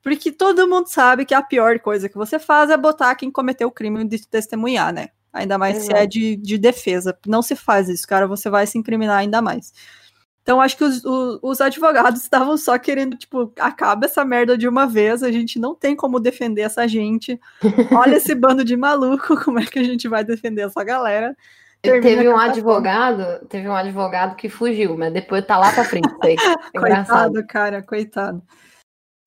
Porque todo mundo sabe que a pior coisa que você faz é botar quem cometeu o crime de testemunhar, né? Ainda mais Exato. se é de, de defesa. Não se faz isso, cara. Você vai se incriminar ainda mais. Então, acho que os, os, os, advogados estavam só querendo, tipo, acaba essa merda de uma vez, a gente não tem como defender essa gente. Olha esse bando de maluco, como é que a gente vai defender essa galera? teve um advogado, teve um advogado que fugiu, mas depois tá lá pra frente. É coitado, cara, coitado.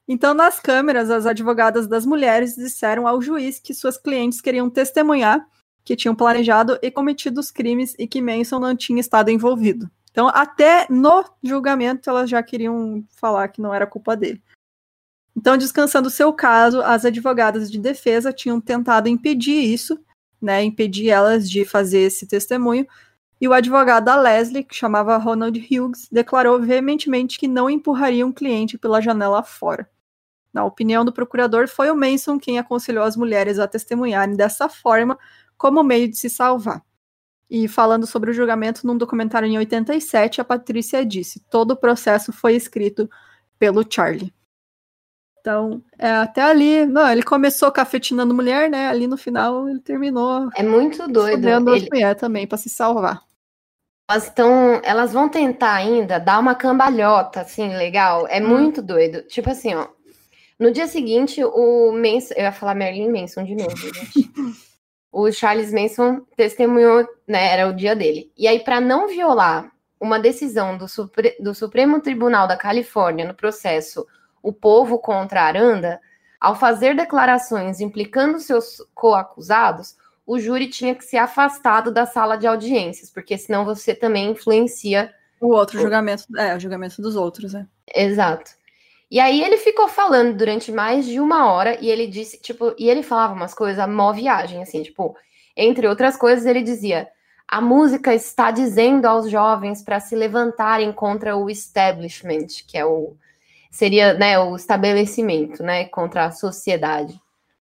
Então, nas câmeras, as advogadas das mulheres disseram ao juiz que suas clientes queriam testemunhar que tinham planejado e cometido os crimes e que Manson não tinha estado envolvido. Então, até no julgamento, elas já queriam falar que não era culpa dele. Então, descansando seu caso, as advogadas de defesa tinham tentado impedir isso, né, impedir elas de fazer esse testemunho, e o advogado da Leslie, que chamava Ronald Hughes, declarou veementemente que não empurraria um cliente pela janela fora. Na opinião do procurador, foi o Manson quem aconselhou as mulheres a testemunharem dessa forma como meio de se salvar. E falando sobre o julgamento num documentário em 87, a Patrícia disse: todo o processo foi escrito pelo Charlie. Então, é, até ali, não, ele começou cafetinando mulher, né? Ali no final ele terminou. É muito doido. Ele... mulher também para se salvar. Elas estão, elas vão tentar ainda dar uma cambalhota, assim, legal. É hum. muito doido. Tipo assim, ó. No dia seguinte, o Manson, eu ia falar Merlin Manson de novo, gente. o Charles Manson testemunhou, né, era o dia dele. E aí, para não violar uma decisão do, Supre do Supremo Tribunal da Califórnia no processo O Povo contra Aranda, ao fazer declarações implicando seus coacusados, o júri tinha que ser afastado da sala de audiências, porque senão você também influencia o outro julgamento, é, o julgamento dos outros, né? Exato. E aí ele ficou falando durante mais de uma hora e ele disse, tipo, e ele falava umas coisas, mó viagem, assim, tipo, entre outras coisas, ele dizia: a música está dizendo aos jovens para se levantarem contra o establishment, que é o seria, né, o estabelecimento, né, contra a sociedade.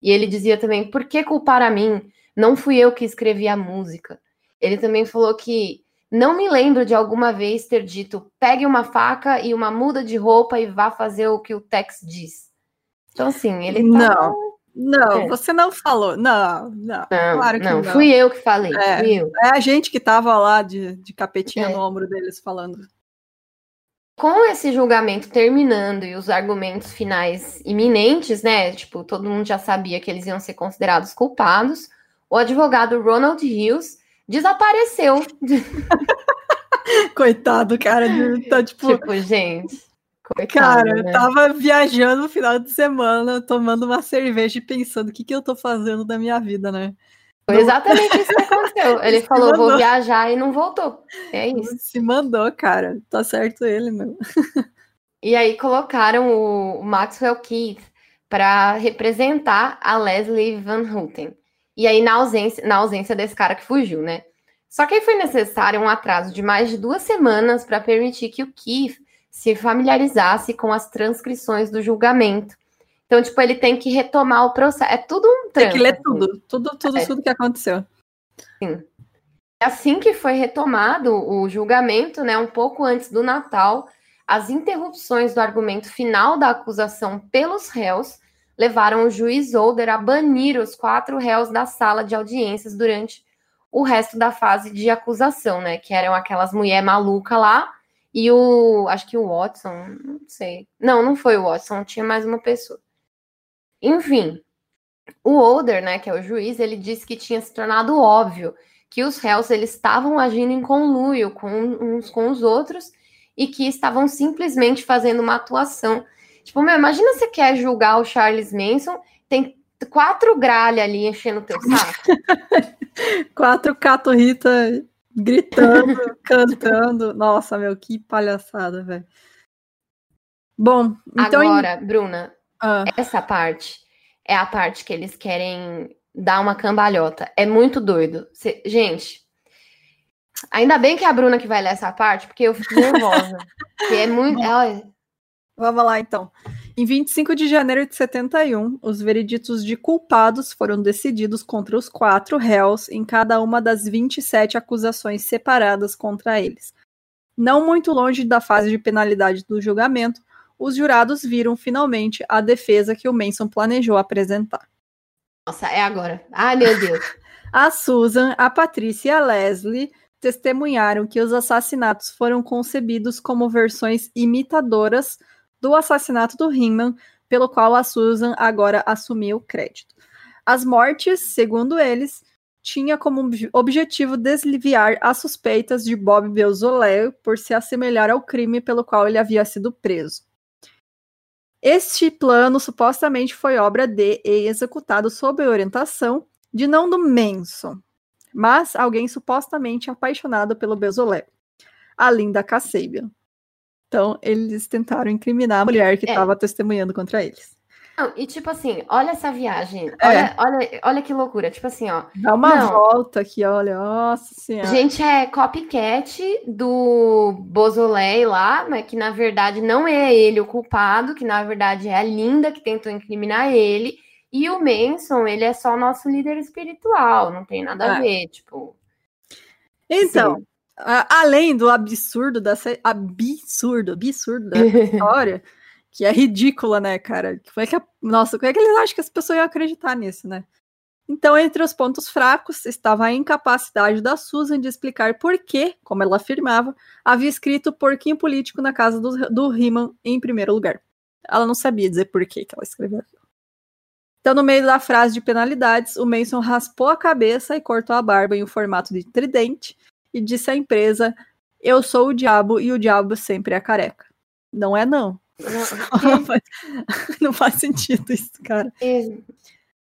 E ele dizia também: por que culpar a mim? Não fui eu que escrevi a música. ele também falou que não me lembro de alguma vez ter dito pegue uma faca e uma muda de roupa e vá fazer o que o Tex diz. Então, assim, ele tá... Não, não, é. você não falou. Não, não. Não, claro que não. não. Fui eu que falei. É, eu. é a gente que tava lá de, de capetinha é. no ombro deles falando. Com esse julgamento terminando e os argumentos finais iminentes, né? Tipo, todo mundo já sabia que eles iam ser considerados culpados. O advogado Ronald Hills desapareceu. Coitado, cara. Tá tipo. Tipo, gente. Coitado, cara, né? eu tava viajando no final de semana, tomando uma cerveja e pensando o que, que eu tô fazendo da minha vida, né? Foi exatamente isso que aconteceu. Ele falou, mandou. vou viajar e não voltou. É isso. Se mandou, cara. Tá certo ele, meu. E aí colocaram o Maxwell Keith para representar a Leslie Van Houten. E aí, na ausência, na ausência desse cara que fugiu, né? Só que aí foi necessário um atraso de mais de duas semanas para permitir que o Keith se familiarizasse com as transcrições do julgamento. Então, tipo, ele tem que retomar o processo. É tudo um trânsito. Tem que ler tudo, assim. tudo, tudo, é. tudo que aconteceu. Sim. Assim que foi retomado o julgamento, né, um pouco antes do Natal, as interrupções do argumento final da acusação pelos réus levaram o juiz Holder a banir os quatro réus da sala de audiências durante o resto da fase de acusação, né? Que eram aquelas mulher maluca lá e o, acho que o Watson, não sei. Não, não foi o Watson, tinha mais uma pessoa. Enfim, o Holder, né, que é o juiz, ele disse que tinha se tornado óbvio que os réus eles estavam agindo em conluio com uns com os outros e que estavam simplesmente fazendo uma atuação Tipo, meu, imagina você quer julgar o Charles Manson, tem quatro gralhas ali enchendo o teu saco. quatro caturrita gritando, cantando. Nossa, meu, que palhaçada, velho. Bom, então. Agora, Bruna, ah. essa parte é a parte que eles querem dar uma cambalhota. É muito doido. Cê... Gente, ainda bem que é a Bruna que vai ler essa parte, porque eu fico nervosa. é muito. Ela... Vamos lá, então. Em 25 de janeiro de 71, os vereditos de culpados foram decididos contra os quatro réus em cada uma das 27 acusações separadas contra eles. Não muito longe da fase de penalidade do julgamento, os jurados viram finalmente a defesa que o Manson planejou apresentar. Nossa, é agora. Ai, meu Deus. a Susan, a Patrícia e a Leslie testemunharam que os assassinatos foram concebidos como versões imitadoras do assassinato do Hinman, pelo qual a Susan agora assumiu o crédito. As mortes, segundo eles, tinha como objetivo desliviar as suspeitas de Bob Beausoleil por se assemelhar ao crime pelo qual ele havia sido preso. Este plano supostamente foi obra de e executado sob orientação de não do Manson, mas alguém supostamente apaixonado pelo Beausoleil, a Linda Kasabian. Então, eles tentaram incriminar a mulher que estava é. testemunhando contra eles. Não, e tipo assim, olha essa viagem. É. Olha, olha, olha que loucura. Tipo assim, ó. Dá uma não. volta aqui, olha. Nossa senhora. Gente, é copycat do Bozolei lá, mas que na verdade não é ele o culpado, que na verdade é a Linda que tentou incriminar ele. E o Manson, ele é só nosso líder espiritual, não tem nada a é. ver, tipo. Então, Sim além do absurdo dessa absurdo, absurdo da história, que é ridícula, né, cara? Como é que a, nossa, como é que eles acham que as pessoas iam acreditar nisso, né? Então, entre os pontos fracos estava a incapacidade da Susan de explicar por que, como ela afirmava, havia escrito porquinho político na casa do, do Riemann em primeiro lugar. Ela não sabia dizer por que, que ela escreveu Então, no meio da frase de penalidades, o Mason raspou a cabeça e cortou a barba em um formato de tridente, e disse à empresa: Eu sou o diabo e o diabo sempre é careca. Não é, não. Não, faz, não faz sentido isso, cara. É.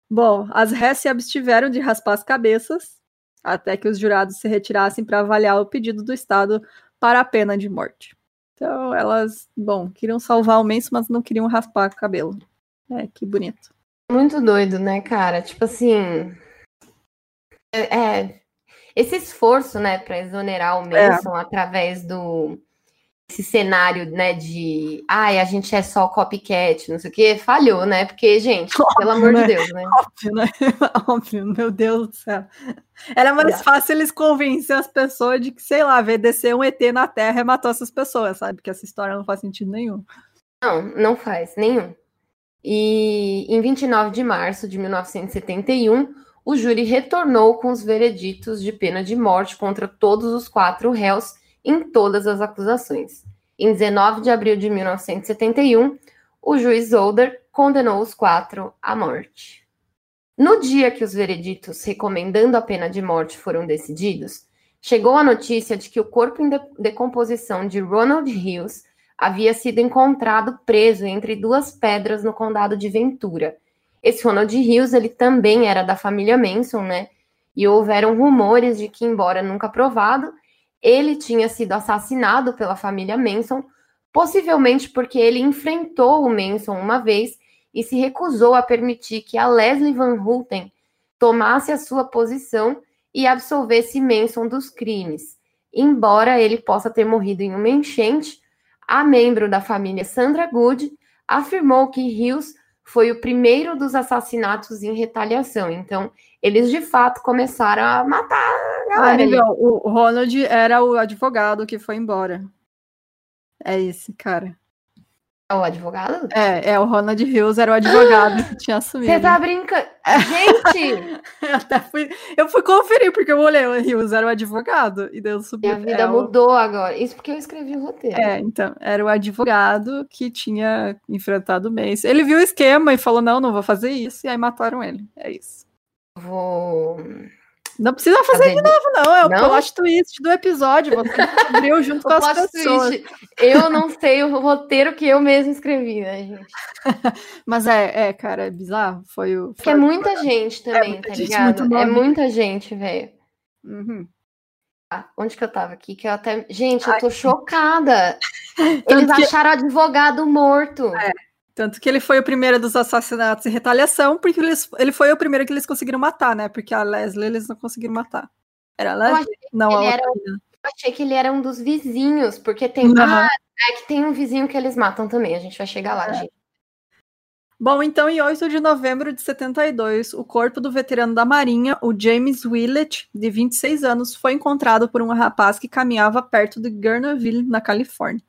Bom, as réis se abstiveram de raspar as cabeças até que os jurados se retirassem para avaliar o pedido do Estado para a pena de morte. Então, elas, bom, queriam salvar o menso, mas não queriam raspar o cabelo. É, que bonito. Muito doido, né, cara? Tipo assim. É, é esse esforço, né, para exonerar o. Manson é. através do esse cenário, né, de ai, a gente é só copycat, não sei o que, falhou, né? Porque, gente, Óbvio, pelo amor né? de Deus, né? Óbvio, né? Óbvio, meu Deus do céu. Era mais é. fácil eles convencer as pessoas de que, sei lá, descer um ET na Terra e matou essas pessoas, sabe? Que essa história não faz sentido nenhum. Não, não faz, nenhum. E em 29 de março de 1971, o júri retornou com os vereditos de pena de morte contra todos os quatro réus em todas as acusações. Em 19 de abril de 1971, o juiz Older condenou os quatro à morte. No dia que os vereditos recomendando a pena de morte foram decididos, chegou a notícia de que o corpo em decomposição de Ronald Hills havia sido encontrado preso entre duas pedras no condado de Ventura. Esse Ronald Hills, ele também era da família Manson, né? E houveram rumores de que, embora nunca provado, ele tinha sido assassinado pela família Manson, possivelmente porque ele enfrentou o Manson uma vez e se recusou a permitir que a Leslie Van Houten tomasse a sua posição e absolvesse Manson dos crimes. Embora ele possa ter morrido em uma enchente, a membro da família Sandra Good afirmou que Hills foi o primeiro dos assassinatos em retaliação. Então, eles de fato começaram a matar a galera. Ah, o Ronald era o advogado que foi embora. É esse, cara. É o advogado? É, é o Ronald Hills era o advogado que tinha assumido. Você tá brincando? Gente! eu, até fui, eu fui conferir, porque eu olhei, o Hills era o advogado, e deu subir. Minha vida é mudou o... agora. Isso porque eu escrevi o roteiro. É, então, era o advogado que tinha enfrentado o Mace. Ele viu o esquema e falou: não, não vou fazer isso, e aí mataram ele. É isso. Vou não precisa fazer, fazer de novo, não. É o não? plot twist do episódio. Você abriu junto com as pessoas. Twist. Eu não sei o roteiro que eu mesmo escrevi, né, gente? Mas é, é, cara, é bizarro. Foi o. Porque é muita gente também, é tá gente, ligado? É muita gente, velho. Uhum. Ah, onde que eu tava aqui? Que eu até. Gente, eu tô Ai. chocada. Eles acharam advogado morto. É. Tanto que ele foi o primeiro dos assassinatos em retaliação, porque eles, ele foi o primeiro que eles conseguiram matar, né? Porque a Leslie eles não conseguiram matar. Era a Leslie? Não, a outra. Era, eu achei que ele era um dos vizinhos, porque tem. Uhum. Ah, é que tem um vizinho que eles matam também. A gente vai chegar lá, é. gente. Bom, então, em 8 de novembro de 72, o corpo do veterano da Marinha, o James Willett, de 26 anos, foi encontrado por um rapaz que caminhava perto de Gurneyville, na Califórnia.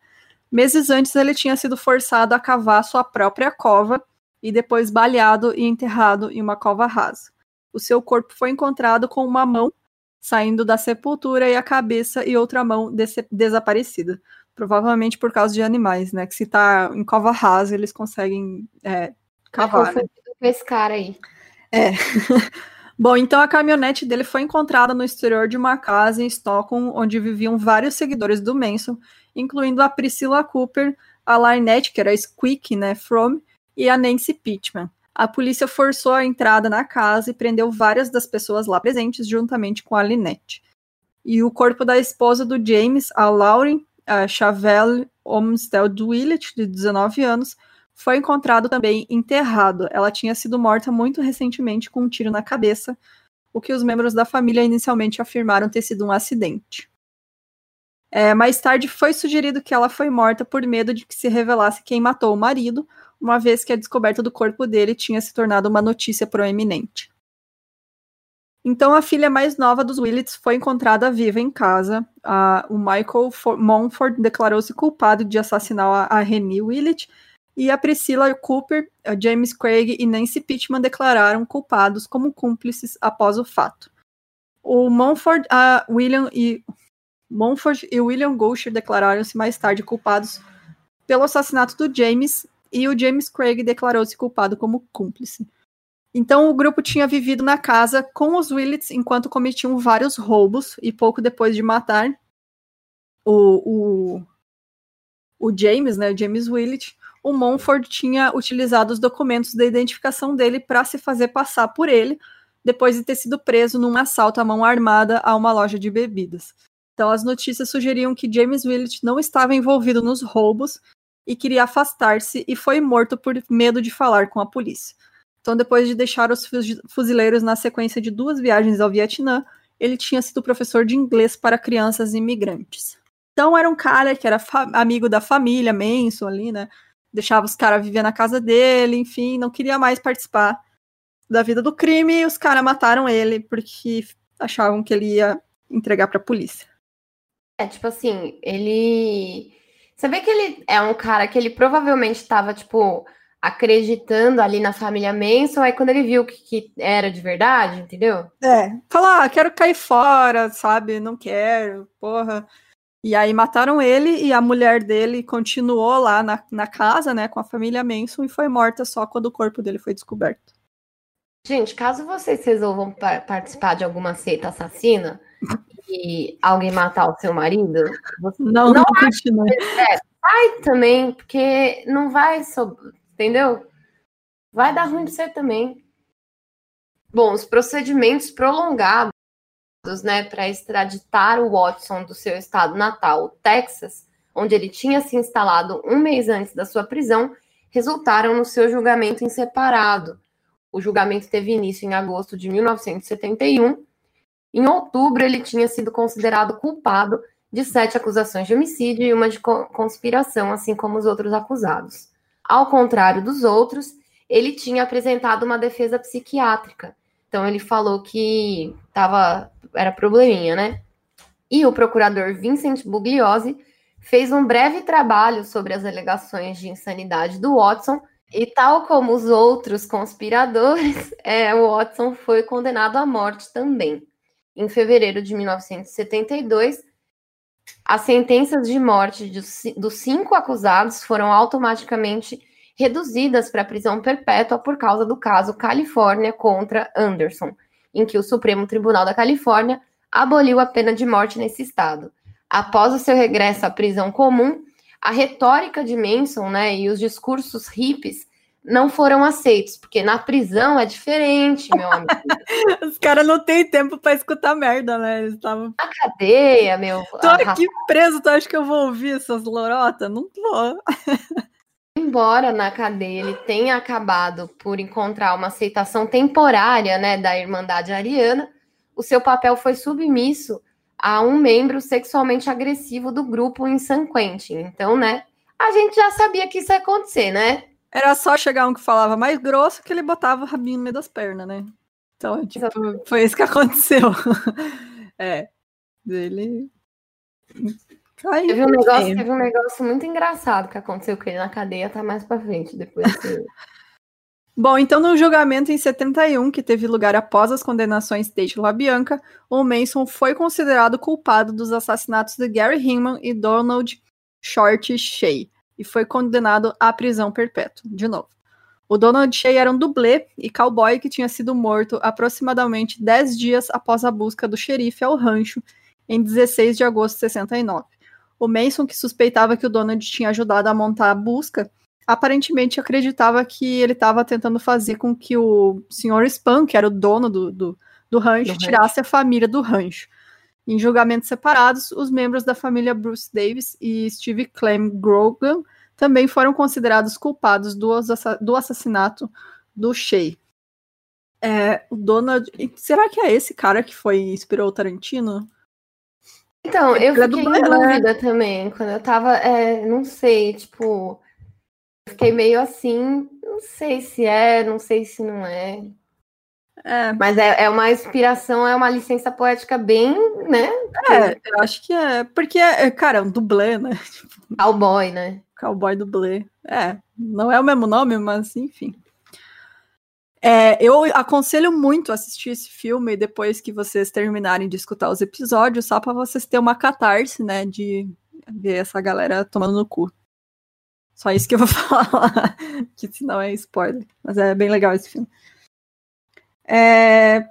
Meses antes, ele tinha sido forçado a cavar sua própria cova e depois baleado e enterrado em uma cova rasa. O seu corpo foi encontrado com uma mão saindo da sepultura e a cabeça e outra mão desaparecida. Provavelmente por causa de animais, né? Que se tá em cova rasa, eles conseguem é, cavar. Né? com esse cara aí. É. Bom, então a caminhonete dele foi encontrada no exterior de uma casa em Stockholm, onde viviam vários seguidores do Manson, incluindo a Priscilla Cooper, a Lynette, que era Squeak, né, From, e a Nancy Pittman. A polícia forçou a entrada na casa e prendeu várias das pessoas lá presentes, juntamente com a Lynette. E o corpo da esposa do James, a Lauren a Chavelle Olmsted Willett, de 19 anos, foi encontrado também enterrado. Ela tinha sido morta muito recentemente com um tiro na cabeça, o que os membros da família inicialmente afirmaram ter sido um acidente. É, mais tarde foi sugerido que ela foi morta por medo de que se revelasse quem matou o marido, uma vez que a descoberta do corpo dele tinha se tornado uma notícia proeminente. Então, a filha mais nova dos Willits foi encontrada viva em casa. o Michael For Monfort declarou-se culpado de assassinar a, a Renée Willett, e a Priscilla Cooper, a James Craig e Nancy Pittman declararam culpados como cúmplices após o fato. O Monfort, a William e Monfort e William Goucher declararam-se mais tarde culpados pelo assassinato do James e o James Craig declarou-se culpado como cúmplice. Então o grupo tinha vivido na casa com os Willits enquanto cometiam vários roubos e pouco depois de matar o, o, o James, né, James o Monfort tinha utilizado os documentos da identificação dele para se fazer passar por ele, depois de ter sido preso num assalto à mão armada a uma loja de bebidas. Então, as notícias sugeriam que James Willett não estava envolvido nos roubos e queria afastar-se e foi morto por medo de falar com a polícia. Então, depois de deixar os fuzileiros na sequência de duas viagens ao Vietnã, ele tinha sido professor de inglês para crianças imigrantes. Então era um cara que era amigo da família Manson ali, né? Deixava os caras viver na casa dele, enfim, não queria mais participar da vida do crime e os caras mataram ele porque achavam que ele ia entregar pra polícia. É, tipo assim, ele. Você vê que ele é um cara que ele provavelmente estava, tipo, acreditando ali na família Manson, aí quando ele viu que, que era de verdade, entendeu? É, falar, ah, quero cair fora, sabe? Não quero, porra. E aí mataram ele e a mulher dele continuou lá na, na casa, né, com a família Manson e foi morta só quando o corpo dele foi descoberto. Gente, caso vocês resolvam participar de alguma seita assassina e alguém matar o seu marido, você não, não, não continue. É, também, porque não vai, entendeu? Vai dar ruim pra você também. Bom, os procedimentos prolongados né, para extraditar o Watson do seu estado natal, o Texas, onde ele tinha se instalado um mês antes da sua prisão, resultaram no seu julgamento em separado. O julgamento teve início em agosto de 1971. Em outubro, ele tinha sido considerado culpado de sete acusações de homicídio e uma de conspiração, assim como os outros acusados. Ao contrário dos outros, ele tinha apresentado uma defesa psiquiátrica então ele falou que tava, era probleminha, né? E o procurador Vincent Bugliosi fez um breve trabalho sobre as alegações de insanidade do Watson e tal como os outros conspiradores, é, o Watson foi condenado à morte também. Em fevereiro de 1972, as sentenças de morte dos cinco acusados foram automaticamente reduzidas para prisão perpétua por causa do caso Califórnia contra Anderson, em que o Supremo Tribunal da Califórnia aboliu a pena de morte nesse estado. Após o seu regresso à prisão comum, a retórica de Manson né, e os discursos hippies não foram aceitos, porque na prisão é diferente, meu amigo. Os caras não têm tempo para escutar merda, né? Eles estavam. Na cadeia, meu. Tô aqui preso, tu acha que eu vou ouvir essas lorotas? Não vou. embora na cadeia ele tenha acabado por encontrar uma aceitação temporária né, da Irmandade Ariana, o seu papel foi submisso a um membro sexualmente agressivo do grupo em San Quentin. Então, né, a gente já sabia que isso ia acontecer, né? Era só chegar um que falava mais grosso que ele botava o rabinho no meio das pernas, né? Então, tipo, foi isso que aconteceu. é. Ele Ai, teve, um negócio, teve um negócio muito engraçado que aconteceu com ele na cadeia, tá mais pra frente, depois. Bom, então no julgamento em 71, que teve lugar após as condenações de LaBianca, o Manson foi considerado culpado dos assassinatos de Gary Hinman e Donald Short Shea e foi condenado à prisão perpétua, de novo. O Donald Shea era um dublê e cowboy que tinha sido morto aproximadamente 10 dias após a busca do xerife ao rancho em 16 de agosto de 69. O Mason, que suspeitava que o Donald tinha ajudado a montar a busca, aparentemente acreditava que ele estava tentando fazer com que o Sr. Spam, que era o dono do, do, do rancho, do tirasse rancho. a família do rancho. Em julgamentos separados, os membros da família Bruce Davis e Steve Clem Grogan também foram considerados culpados do, do assassinato do Shea. É, o Donald. Será que é esse cara que foi inspirou o Tarantino? Então, eu fiquei em dúvida também. Quando eu tava, é, não sei, tipo, fiquei meio assim, não sei se é, não sei se não é. É. Mas é, é uma inspiração, é uma licença poética bem, né? É, eu acho que é. Porque, é, cara, é um dublê, né? Cowboy, né? Cowboy dublê. É, não é o mesmo nome, mas enfim. É, eu aconselho muito assistir esse filme depois que vocês terminarem de escutar os episódios, só para vocês terem uma catarse, né, de ver essa galera tomando no cu. Só isso que eu vou falar, que senão é spoiler. Mas é bem legal esse filme. É...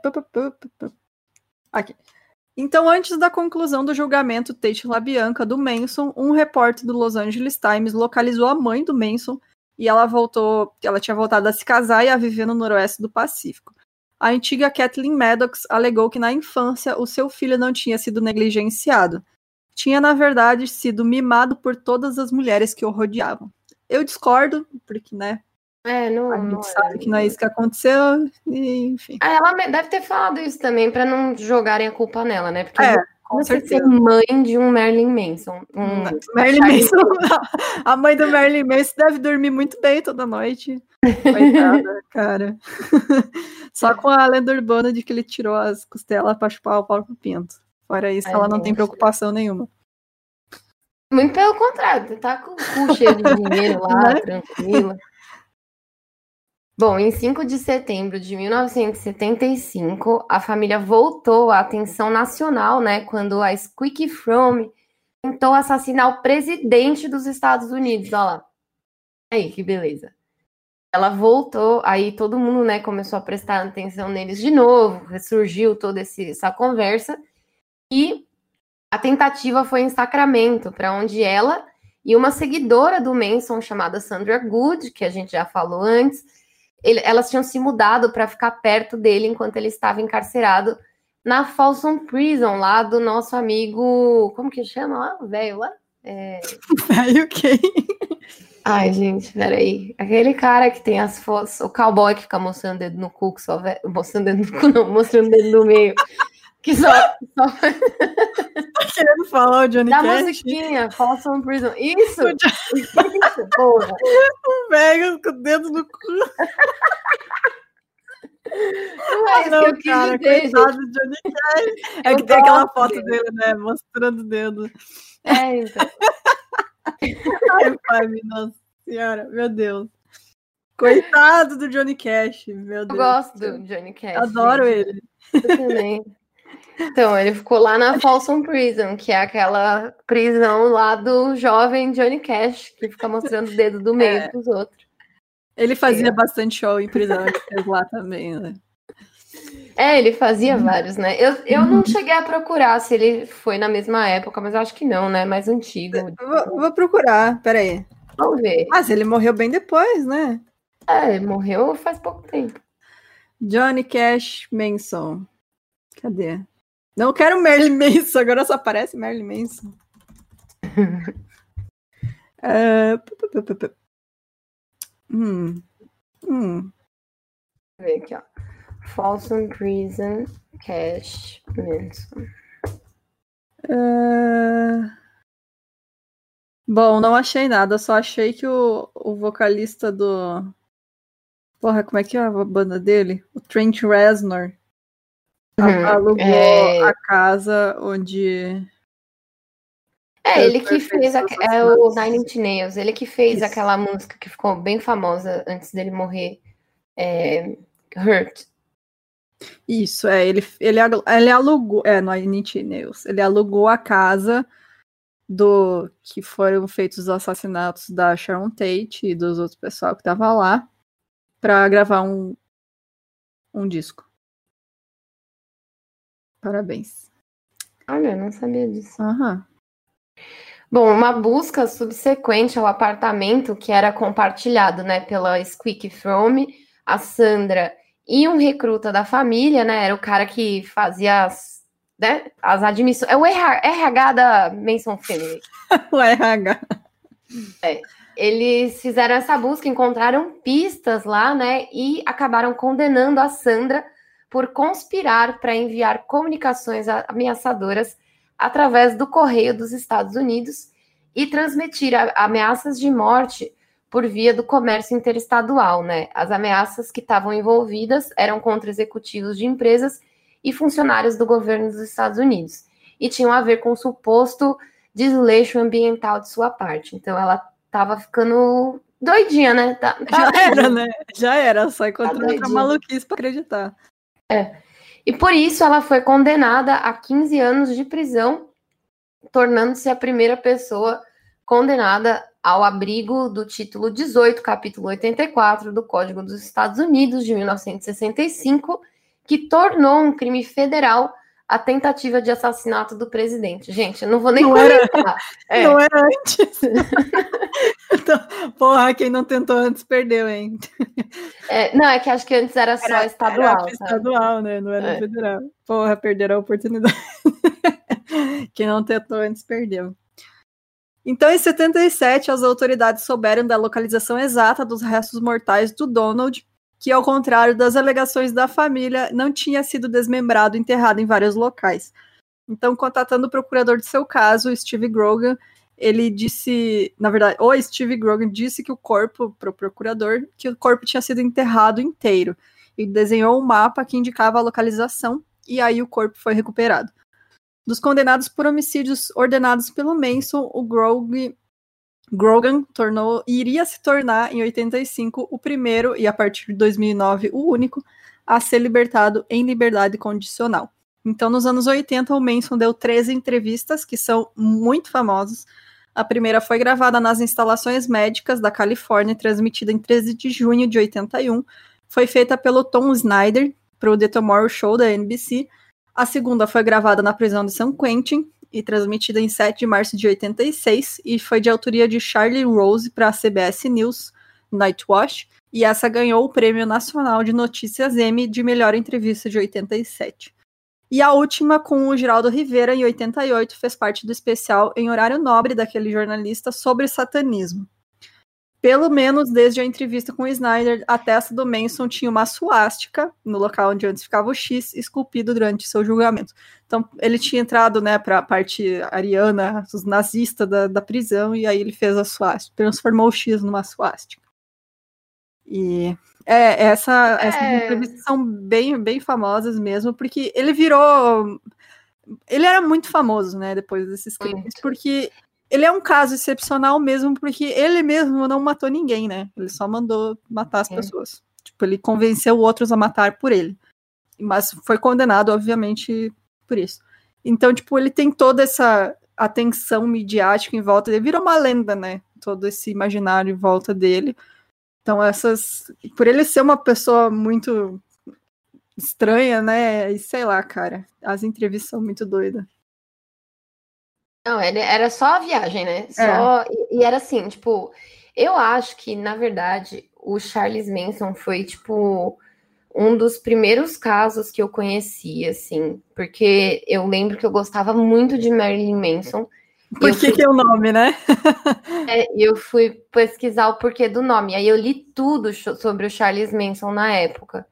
Aqui. Então, antes da conclusão do julgamento Tate LaBianca do Manson, um repórter do Los Angeles Times localizou a mãe do Manson e ela voltou, ela tinha voltado a se casar e a viver no noroeste do Pacífico. A antiga Kathleen Maddox alegou que na infância o seu filho não tinha sido negligenciado. Tinha, na verdade, sido mimado por todas as mulheres que o rodeavam. Eu discordo, porque, né? É, não, a gente não sabe é. que não é isso que aconteceu, e, enfim. Ah, ela deve ter falado isso também, para não jogarem a culpa nela, né? Porque é, Com certeza. mãe de um Marilyn Manson. Um Marilyn Manson. A mãe do Marilyn Manson deve dormir muito bem toda noite. Coitada, cara. Só com a lenda urbana de que ele tirou as costelas para chupar o pau pro pinto. Fora isso, Ai, ela não gente. tem preocupação nenhuma. Muito pelo contrário, tá com o cu cheio de dinheiro lá, né? tranquila. Bom, em 5 de setembro de 1975, a família voltou à atenção nacional, né, quando a Squeaky Fromme tentou assassinar o presidente dos Estados Unidos, olha lá. Aí, que beleza. Ela voltou, aí todo mundo, né, começou a prestar atenção neles de novo, ressurgiu toda esse, essa conversa, e a tentativa foi em Sacramento, para onde ela e uma seguidora do Manson chamada Sandra Good, que a gente já falou antes, ele, elas tinham se mudado para ficar perto dele enquanto ele estava encarcerado na Folsom Prison, lá do nosso amigo. Como que chama lá? O velho lá? É... Velho quem? Ai, gente, peraí. Aquele cara que tem as fotos, o cowboy que fica mostrando o dedo no cu, só ve... mostrando o dedo no cu, não, mostrando o dedo no meio. Que só. só... tá querendo falar o Johnny Da Cash? musiquinha, Folsom Prison. Isso! Isso, porra. O velho com o dedo no cu. Não é isso não, que eu quis cara, dizer, coitado do Johnny Cash. É eu que tem aquela foto dele. dele, né? Mostrando o dedo. É, então. Ai, pai, nossa senhora, meu Deus. Coitado do Johnny Cash, meu Deus. Eu gosto do Johnny Cash. Adoro gente. ele. Eu também. Então, ele ficou lá na Folsom Prison, que é aquela prisão lá do jovem Johnny Cash, que fica mostrando o dedo do meio é. pros outros. Ele fazia é. bastante show em prisão, lá também, né? É, ele fazia vários, né? Eu, eu não uhum. cheguei a procurar se ele foi na mesma época, mas acho que não, né? Mais antigo. Vou, vou procurar, peraí. Vamos ver. Mas ele morreu bem depois, né? É, ele morreu faz pouco tempo. Johnny Cash Manson. Cadê? Não quero Merlin Manson, agora só aparece Merlin Manson. uh, hum. Hum. Ver aqui, ó. Folsom Prison Cash Manson. Uh... Bom, não achei nada, só achei que o, o vocalista do. Porra, como é que é a banda dele? O Trent Reznor Uhum. alugou é... a casa onde. É, ele que fez a, é o Nine Inch Nails, ele que fez Isso. aquela música que ficou bem famosa antes dele morrer, é, Hurt. Isso, é, ele, ele, ele alugou, é, Nine Inch Nails, ele alugou a casa do que foram feitos os assassinatos da Sharon Tate e dos outros pessoal que tava lá para gravar um, um disco. Parabéns. Olha, eu não sabia disso. Aham. Bom, uma busca subsequente ao apartamento que era compartilhado, né, pela Squeak From, a Sandra e um recruta da família, né, era o cara que fazia as, né, as admissões, é o RH da Manson Family. o RH. É, eles fizeram essa busca, encontraram pistas lá, né, e acabaram condenando a Sandra por conspirar para enviar comunicações ameaçadoras através do correio dos Estados Unidos e transmitir ameaças de morte por via do comércio interestadual, né? As ameaças que estavam envolvidas eram contra executivos de empresas e funcionários do governo dos Estados Unidos e tinham a ver com o suposto desleixo ambiental de sua parte. Então ela estava ficando doidinha, né? Tá, tá Já era, né? Já era, só encontrou tá outra maluquice para acreditar. É. E por isso ela foi condenada a 15 anos de prisão, tornando-se a primeira pessoa condenada ao abrigo do título 18, capítulo 84 do Código dos Estados Unidos de 1965, que tornou um crime federal a tentativa de assassinato do presidente. Gente, eu não vou nem não comentar. Era, é. Não era antes. então, porra, quem não tentou antes perdeu, hein? É, não, é que acho que antes era, era só estadual. Era estadual, né? Não era é. federal. Porra, perderam a oportunidade. quem não tentou antes perdeu. Então, em 77, as autoridades souberam da localização exata dos restos mortais do Donald que, ao contrário das alegações da família, não tinha sido desmembrado e enterrado em vários locais. Então, contatando o procurador de seu caso, Steve Grogan, ele disse, na verdade, o Steve Grogan disse que o corpo, para o procurador, que o corpo tinha sido enterrado inteiro. E desenhou um mapa que indicava a localização, e aí o corpo foi recuperado. Dos condenados por homicídios ordenados pelo Manson, o Grog, Grogan tornou, iria se tornar, em 85, o primeiro, e a partir de 2009, o único, a ser libertado em liberdade condicional. Então, nos anos 80, o Manson deu 13 entrevistas que são muito famosas. A primeira foi gravada nas instalações médicas da Califórnia, transmitida em 13 de junho de 81. Foi feita pelo Tom Snyder para o The Tomorrow Show da NBC. A segunda foi gravada na prisão de São Quentin e transmitida em 7 de março de 86 e foi de autoria de Charlie Rose para a CBS News Nightwatch. E essa ganhou o Prêmio Nacional de Notícias Emmy de Melhor Entrevista de 87. E a última, com o Geraldo Rivera, em 88, fez parte do especial em horário nobre daquele jornalista sobre satanismo. Pelo menos desde a entrevista com o Snyder, a testa do Manson tinha uma suástica no local onde antes ficava o X, esculpido durante seu julgamento. Então, ele tinha entrado né, para a parte ariana, os nazistas da, da prisão, e aí ele fez a suástica, transformou o X numa suástica. E é, essa, é. essas entrevistas são bem, bem famosas mesmo, porque ele virou. Ele era muito famoso, né, depois desses crimes, porque ele é um caso excepcional mesmo, porque ele mesmo não matou ninguém, né? Ele só mandou matar as pessoas. Tipo, ele convenceu outros a matar por ele. Mas foi condenado, obviamente, por isso. Então, tipo, ele tem toda essa atenção midiática em volta dele. Virou uma lenda, né? Todo esse imaginário em volta dele. Então, essas. Por ele ser uma pessoa muito estranha, né? E sei lá, cara. As entrevistas são muito doidas. Não, era só a viagem, né? Só... É. E, e, era assim, tipo, eu acho que, na verdade, o Charles Manson foi, tipo, um dos primeiros casos que eu conheci, assim, porque eu lembro que eu gostava muito de Marilyn Manson. Por que, fui... que é o nome, né? é, eu fui pesquisar o porquê do nome. Aí eu li tudo sobre o Charles Manson na época.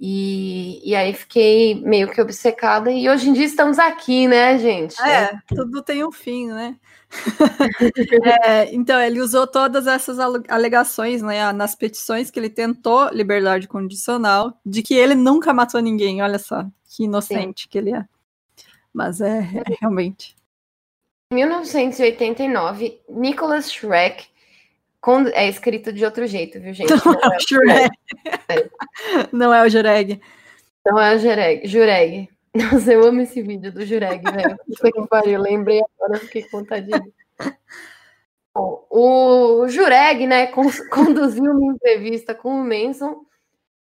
E, e aí fiquei meio que obcecada. E hoje em dia estamos aqui, né, gente? É, tudo tem um fim, né? é, então, ele usou todas essas alegações né, nas petições que ele tentou liberdade condicional, de que ele nunca matou ninguém. Olha só, que inocente Sim. que ele é. Mas é, é realmente. Em 1989, Nicholas É escrito de outro jeito, viu, gente? Não é, Shrek. Não é o Jureg. Não é o Jureg. Jureg. Nossa, eu amo esse vídeo do Jureg, velho. Foi que pariu, lembrei agora, fiquei com vontade de Bom, o Jureg, né, conduziu uma entrevista com o Manson,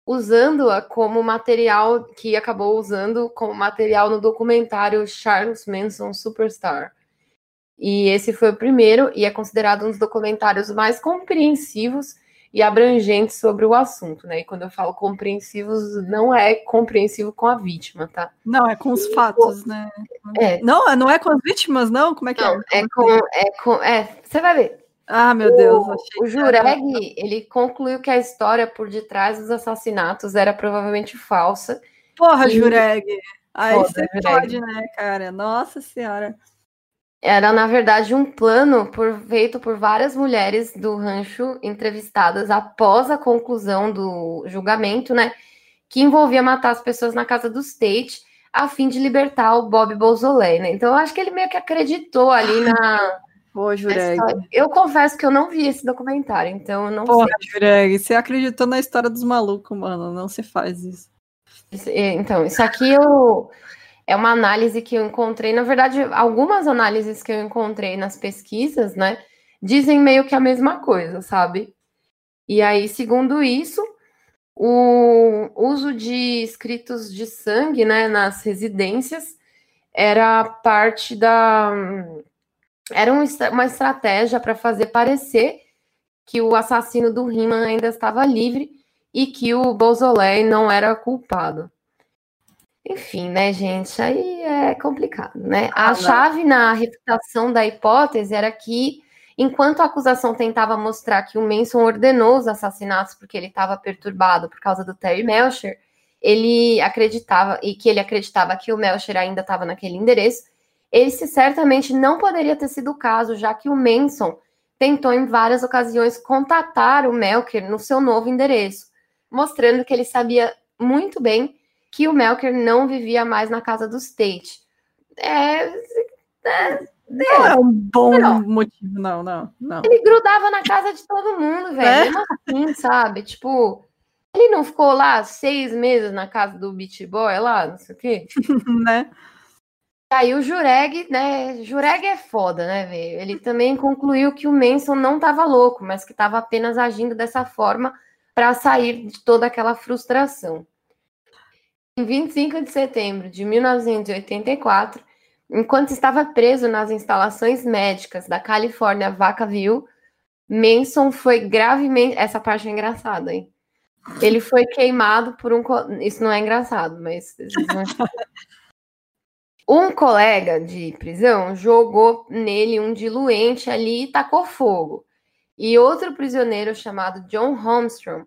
usando-a como material, que acabou usando como material no documentário Charles Manson Superstar. E esse foi o primeiro e é considerado um dos documentários mais compreensivos e abrangentes sobre o assunto, né? E quando eu falo compreensivos, não é compreensivo com a vítima, tá? Não, é com os fatos, né? É. Não, não é com as vítimas, não? Como é que não, é? É com, é com. É, você vai ver. Ah, meu Deus. O, o Jureg, ele concluiu que a história por detrás dos assassinatos era provavelmente falsa. Porra, e... Jureg. Aí você pode, né, cara? Nossa Senhora. Era, na verdade, um plano por, feito por várias mulheres do rancho entrevistadas após a conclusão do julgamento, né? Que envolvia matar as pessoas na casa do State a fim de libertar o Bob Beausoleil, né? Então, eu acho que ele meio que acreditou ali na. Pô, Jureg. Eu confesso que eu não vi esse documentário, então eu não Porra, sei. Jureg, você acreditou na história dos malucos, mano. Não se faz isso. Então, isso aqui eu é uma análise que eu encontrei, na verdade, algumas análises que eu encontrei nas pesquisas, né, dizem meio que a mesma coisa, sabe? E aí, segundo isso, o uso de escritos de sangue, né, nas residências era parte da era uma estratégia para fazer parecer que o assassino do Riemann ainda estava livre e que o Beausoleil não era culpado. Enfim, né, gente? Aí é complicado, né? Ah, a chave na refutação da hipótese era que, enquanto a acusação tentava mostrar que o Manson ordenou os assassinatos porque ele estava perturbado por causa do Terry Melcher, ele acreditava e que ele acreditava que o Melcher ainda estava naquele endereço, esse certamente não poderia ter sido o caso, já que o Manson tentou em várias ocasiões contatar o Melker no seu novo endereço, mostrando que ele sabia muito bem que o Melker não vivia mais na casa do State. É, é, não é um bom não. motivo, não, não, não. Ele grudava na casa de todo mundo, velho. É? Mesmo assim, sabe? Tipo, ele não ficou lá seis meses na casa do Beach Boy lá, não sei o quê? né? Aí o Jureg, né? Jureg é foda, né, velho? Ele também concluiu que o Manson não estava louco, mas que estava apenas agindo dessa forma para sair de toda aquela frustração. Em 25 de setembro de 1984, enquanto estava preso nas instalações médicas da Califórnia Vacaville, Manson foi gravemente. Essa parte é engraçada, hein? Ele foi queimado por um. Isso não é engraçado, mas. um colega de prisão jogou nele um diluente ali e tacou fogo. E outro prisioneiro chamado John Holmstrom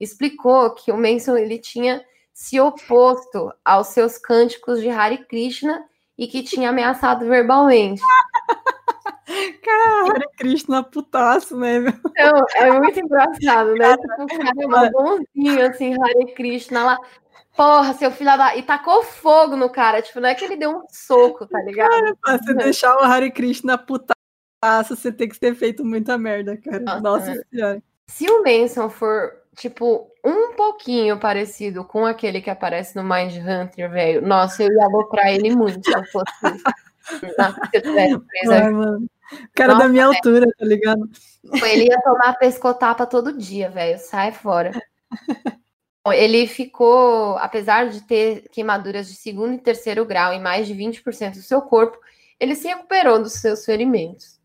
explicou que o Manson ele tinha se oposto aos seus cânticos de Hare Krishna e que tinha ameaçado verbalmente. Cara, Hare Krishna putaço, né? Meu? Então, é muito engraçado, né? Tipo, o cara é um bonzinho, assim, Hare Krishna lá. Porra, seu filho da. E tacou fogo no cara. Tipo, não é que ele deu um soco, tá ligado? Cara, pra você deixar o Hare Krishna putaço, você tem que ter feito muita merda, cara. Nossa, Nossa senhora. Se o Manson for, tipo, um pouquinho parecido com aquele que aparece no Mind Hunter, velho, nossa, eu ia aloprar ele muito se eu fosse. Nossa, se eu tivesse presa. mano. Cara Nossa, da minha altura, tá ligado? Ele ia tomar pescotapa todo dia, velho. Sai fora. Ele ficou, apesar de ter queimaduras de segundo e terceiro grau em mais de 20% do seu corpo, ele se recuperou dos seus ferimentos.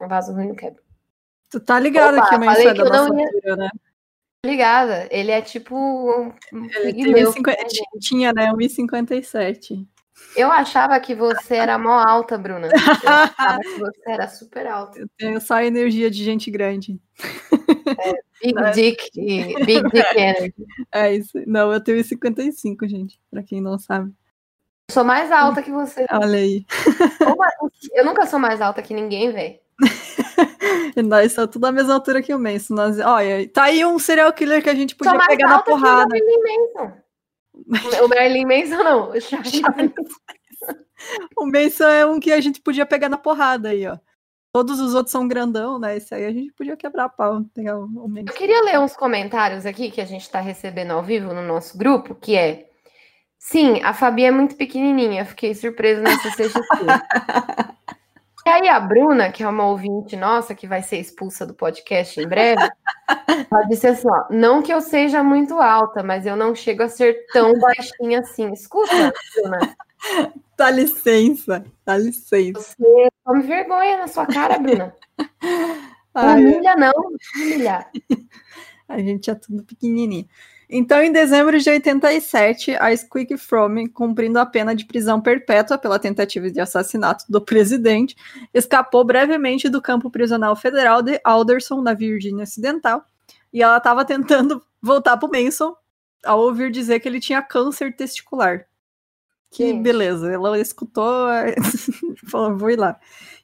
Um vaso ruim não quebra. Tu tá ligado Opa, que o falei que eu não ia... altura, né? Ligada. Ele é tipo um ele tem 50... tinha, né? 1,57. Eu achava que você era mó alta, Bruna. Eu achava que você era super alta. Eu tenho só energia de gente grande. É, big é. Dick Big Dick Energy. É isso. Não, eu tenho 55, gente, pra quem não sabe. Eu sou mais alta que você. Olha aí. Eu nunca sou mais alta que ninguém, velho. nós somos tudo a mesma altura que o Manson. Nós... Olha, tá aí um serial killer que a gente podia pegar na porrada. O Manson. O Merlin Manson não. O Manson é um que a gente podia pegar na porrada aí, ó. Todos os outros são grandão, né? Esse aí a gente podia quebrar a pau. Pegar o, o Eu queria ler uns comentários aqui que a gente está recebendo ao vivo no nosso grupo, que é Sim, a Fabi é muito pequenininha, fiquei surpresa nessa CXP. e aí a Bruna, que é uma ouvinte nossa, que vai ser expulsa do podcast em breve, ela disse assim, ó, não que eu seja muito alta, mas eu não chego a ser tão baixinha assim. Escuta, Bruna. Dá licença, dá licença. Você tome vergonha na sua cara, Bruna. Ai, humilha não, humilhar. A gente é tudo pequenininho. Então, em dezembro de 87, a Squeak Fromme, cumprindo a pena de prisão perpétua pela tentativa de assassinato do presidente, escapou brevemente do campo prisional federal de Alderson, na Virgínia Ocidental, e ela estava tentando voltar para o Manson ao ouvir dizer que ele tinha câncer testicular. Que beleza, ela escutou, falou, vou ir lá.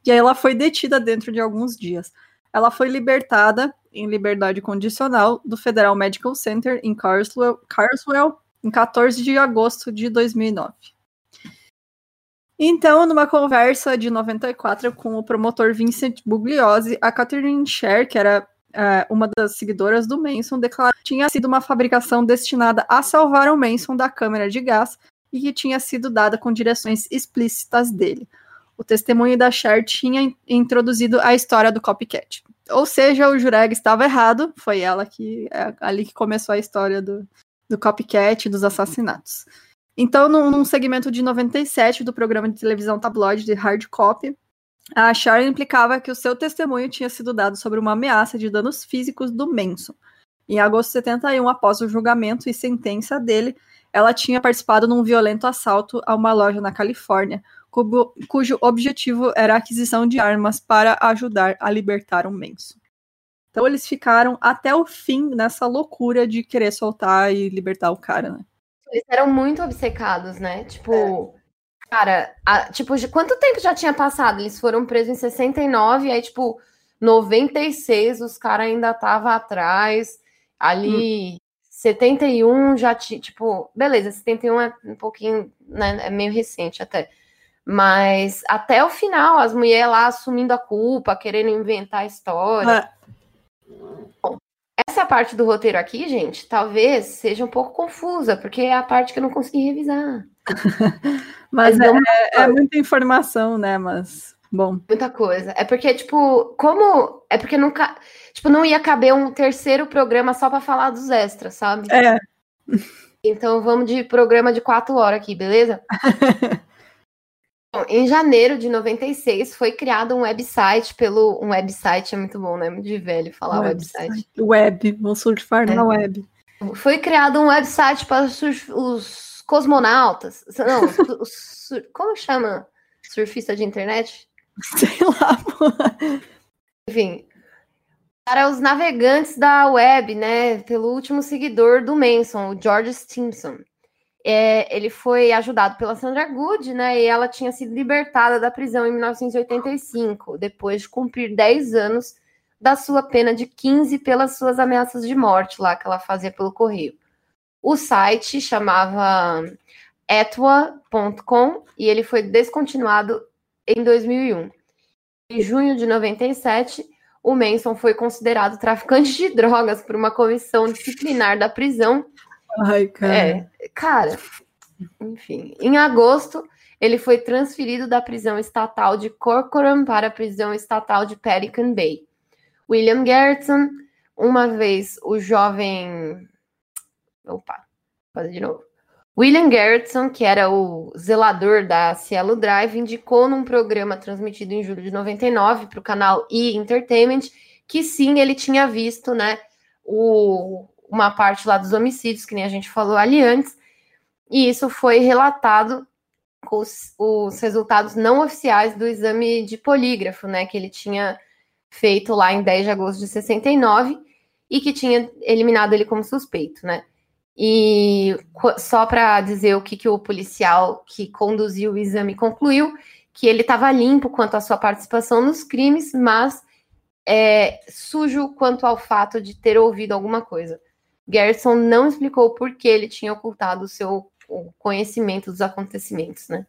E aí ela foi detida dentro de alguns dias. Ela foi libertada em liberdade condicional do Federal Medical Center em Carswell, Carswell em 14 de agosto de 2009. Então, numa conversa de 94 com o promotor Vincent Bugliosi, a Catherine Sher, que era uh, uma das seguidoras do Manson, declarou que tinha sido uma fabricação destinada a salvar o Manson da câmera de gás e que tinha sido dada com direções explícitas dele. O testemunho da Cher tinha introduzido a história do copycat. Ou seja, o Jureg estava errado, foi ela que é ali que começou a história do, do copycat, dos assassinatos. Então, num, num segmento de 97 do programa de televisão tabloide de Hard Copy, a Sharon implicava que o seu testemunho tinha sido dado sobre uma ameaça de danos físicos do Manson. Em agosto de 71, após o julgamento e sentença dele, ela tinha participado num violento assalto a uma loja na Califórnia, cujo, cujo objetivo era a aquisição de armas para ajudar a libertar o Manson. Então eles ficaram até o fim nessa loucura de querer soltar e libertar o cara, né? eles eram muito obcecados, né? Tipo, é. cara, a, tipo, quanto tempo já tinha passado? Eles foram presos em 69, aí, tipo, 96, os caras ainda estavam atrás. Ali, hum. 71 já tinha, tipo, beleza, 71 é um pouquinho, né? É meio recente até. Mas até o final, as mulheres lá assumindo a culpa, querendo inventar a história. É. Bom, essa parte do roteiro aqui, gente, talvez seja um pouco confusa, porque é a parte que eu não consegui revisar. Mas, Mas é, é, muita informação, né? Mas bom. Muita coisa. É porque, tipo, como. É porque nunca. Tipo, não ia caber um terceiro programa só para falar dos extras, sabe? É. Então vamos de programa de quatro horas aqui, beleza? em janeiro de 96 foi criado um website pelo. Um website é muito bom, né? Muito de velho falar website. website. Web, vamos surfar é. na web. Foi criado um website para os, os cosmonautas. Não, os, os, como chama? Surfista de internet? Sei lá, pô. Enfim. Para os navegantes da web, né? Pelo último seguidor do Manson, o George Stimson é, ele foi ajudado pela Sandra Good, né? E ela tinha sido libertada da prisão em 1985, depois de cumprir 10 anos da sua pena de 15 pelas suas ameaças de morte lá que ela fazia pelo correio. O site chamava etwa.com e ele foi descontinuado em 2001. Em junho de 97, o Manson foi considerado traficante de drogas por uma comissão disciplinar da prisão Ai, cara. É, cara, enfim. Em agosto, ele foi transferido da prisão estatal de Corcoran para a prisão estatal de Pelican Bay. William Gertson, uma vez o jovem. Opa, fazer de novo. William Gertson, que era o zelador da Cielo Drive, indicou num programa transmitido em julho de 99 para o canal E Entertainment que sim, ele tinha visto, né, o, uma parte lá dos homicídios, que nem a gente falou ali antes, e isso foi relatado com os, os resultados não oficiais do exame de polígrafo, né, que ele tinha feito lá em 10 de agosto de 69 e que tinha eliminado ele como suspeito, né? E só para dizer o que, que o policial que conduziu o exame concluiu, que ele estava limpo quanto à sua participação nos crimes, mas é, sujo quanto ao fato de ter ouvido alguma coisa. Gerson não explicou por que ele tinha ocultado o seu conhecimento dos acontecimentos, né?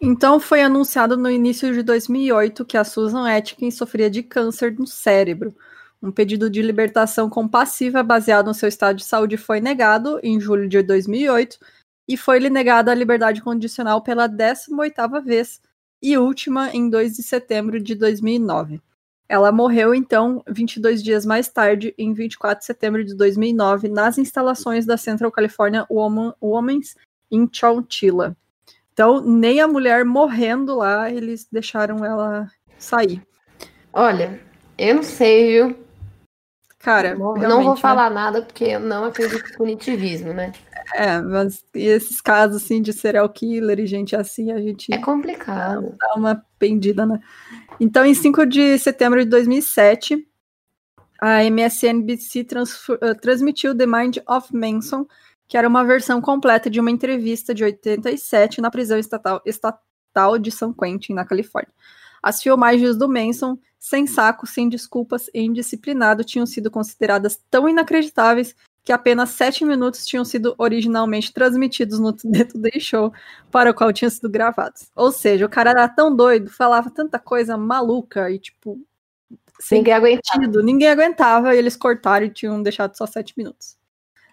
Então foi anunciado no início de 2008 que a Susan Atkins sofria de câncer no cérebro. Um pedido de libertação compassiva baseado no seu estado de saúde foi negado em julho de 2008 e foi-lhe negada a liberdade condicional pela 18ª vez e última em 2 de setembro de 2009. Ela morreu, então, 22 dias mais tarde, em 24 de setembro de 2009, nas instalações da Central California Woman, Women's em Chowchilla. Então, nem a mulher morrendo lá, eles deixaram ela sair. Olha, eu não sei, viu? Cara, não, não vou né? falar nada porque eu não acredito em punitivismo, né? É, mas esses casos assim de serial killer e gente assim, a gente. É complicado. Dá uma pendida, né? Então, em 5 de setembro de 2007, a MSNBC uh, transmitiu The Mind of Manson, que era uma versão completa de uma entrevista de 87 na prisão estatal, estatal de São Quentin, na Califórnia. As filmagens do Manson, sem saco, sem desculpas e indisciplinado, tinham sido consideradas tão inacreditáveis que apenas sete minutos tinham sido originalmente transmitidos no The Today Show para o qual tinham sido gravados. Ou seja, o cara era tão doido, falava tanta coisa maluca e, tipo, sem ninguém aguentava. Ninguém aguentava e eles cortaram e tinham deixado só sete minutos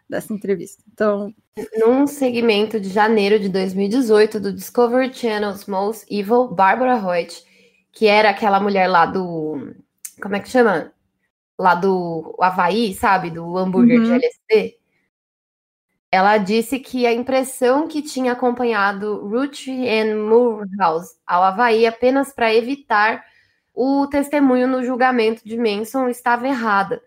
dessa entrevista. Então. Num segmento de janeiro de 2018 do Discovery Channel's Most Evil, Barbara Hoyt, que era aquela mulher lá do. Como é que chama? Lá do Havaí, sabe? Do hambúrguer uhum. de LSD. Ela disse que a impressão que tinha acompanhado Ruth and Moorhouse ao Havaí apenas para evitar o testemunho no julgamento de Manson estava errada.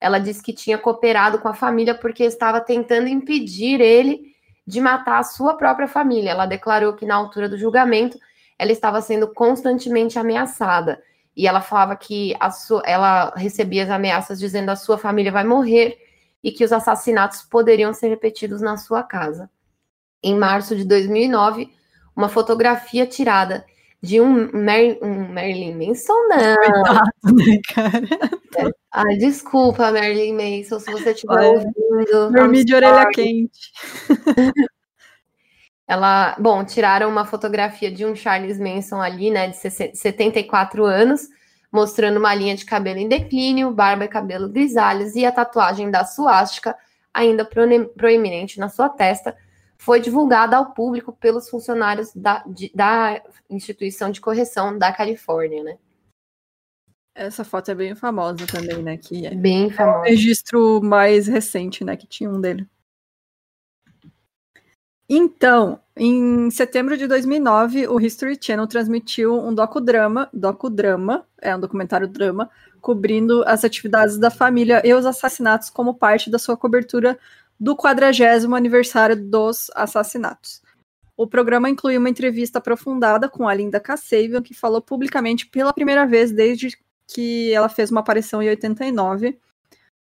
Ela disse que tinha cooperado com a família porque estava tentando impedir ele de matar a sua própria família. Ela declarou que na altura do julgamento ela estava sendo constantemente ameaçada e ela falava que sua, ela recebia as ameaças dizendo a sua família vai morrer e que os assassinatos poderiam ser repetidos na sua casa. Em março de 2009, uma fotografia tirada de um, Mer um Marilyn Manson, não. Coitado, né, cara? Ah, desculpa, Marilyn Manson, se você estiver ouvindo. Dormi de orelha quente. Ela, bom, tiraram uma fotografia de um Charles Manson ali, né, de 74 anos, mostrando uma linha de cabelo em declínio, barba e cabelo grisalhos e a tatuagem da suástica, ainda proeminente na sua testa, foi divulgada ao público pelos funcionários da, de, da instituição de correção da Califórnia, né? Essa foto é bem famosa também, né? Que é bem famosa. É o registro mais recente, né? Que tinha um dele. Então, em setembro de 2009, o History Channel transmitiu um docudrama, docudrama, é um documentário drama, cobrindo as atividades da família e os assassinatos como parte da sua cobertura do 40 aniversário dos assassinatos. O programa inclui uma entrevista aprofundada com a Linda Kasabian, que falou publicamente pela primeira vez desde que ela fez uma aparição em 89.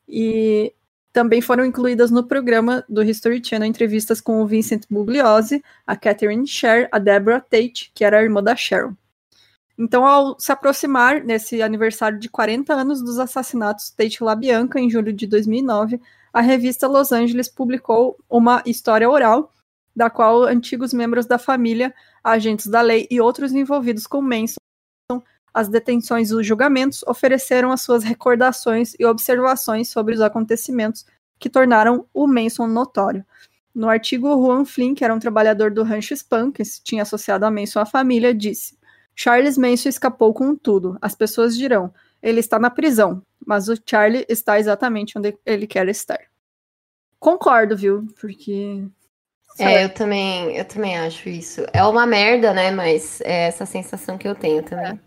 E também foram incluídas no programa do History Channel entrevistas com o Vincent Bugliosi, a Catherine Sher, a Deborah Tate, que era a irmã da Sharon. Então, ao se aproximar nesse aniversário de 40 anos dos assassinatos Tate LaBianca, em julho de 2009, a revista Los Angeles publicou uma história oral, da qual antigos membros da família, agentes da lei e outros envolvidos com Manson, as detenções e os julgamentos, ofereceram as suas recordações e observações sobre os acontecimentos que tornaram o Manson notório. No artigo, Juan Flynn, que era um trabalhador do rancho Spam, que se tinha associado a Manson à família, disse: Charles Manson escapou com tudo. As pessoas dirão: ele está na prisão, mas o Charlie está exatamente onde ele quer estar. Concordo, viu? Porque é, eu também, eu também acho isso. É uma merda, né? Mas é essa sensação que eu tenho também.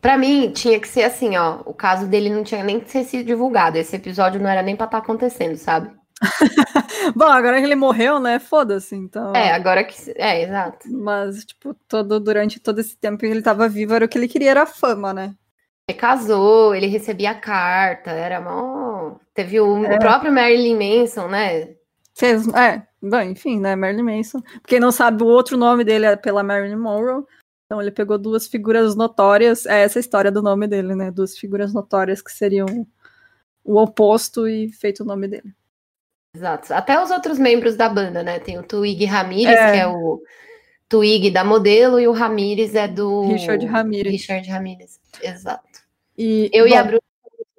Pra mim, tinha que ser assim, ó. O caso dele não tinha nem que ser sido divulgado. Esse episódio não era nem pra estar tá acontecendo, sabe? Bom, agora que ele morreu, né? Foda-se, então. É, agora que. É, exato. Mas, tipo, todo, durante todo esse tempo que ele tava vivo, era o que ele queria, era fama, né? Ele casou, ele recebia carta, era mó. Teve o, é. o próprio Marilyn Manson, né? Fez, é, bom, enfim, né? Marilyn Manson. Quem não sabe, o outro nome dele é pela Marilyn Monroe. Então ele pegou duas figuras notórias, é essa a história do nome dele, né? Duas figuras notórias que seriam o oposto e feito o nome dele. Exato. Até os outros membros da banda, né? Tem o Twig Ramirez, é. que é o Twig da modelo, e o Ramirez é do. Richard Ramirez. Richard Ramirez, exato. E, eu bom, e a Bruna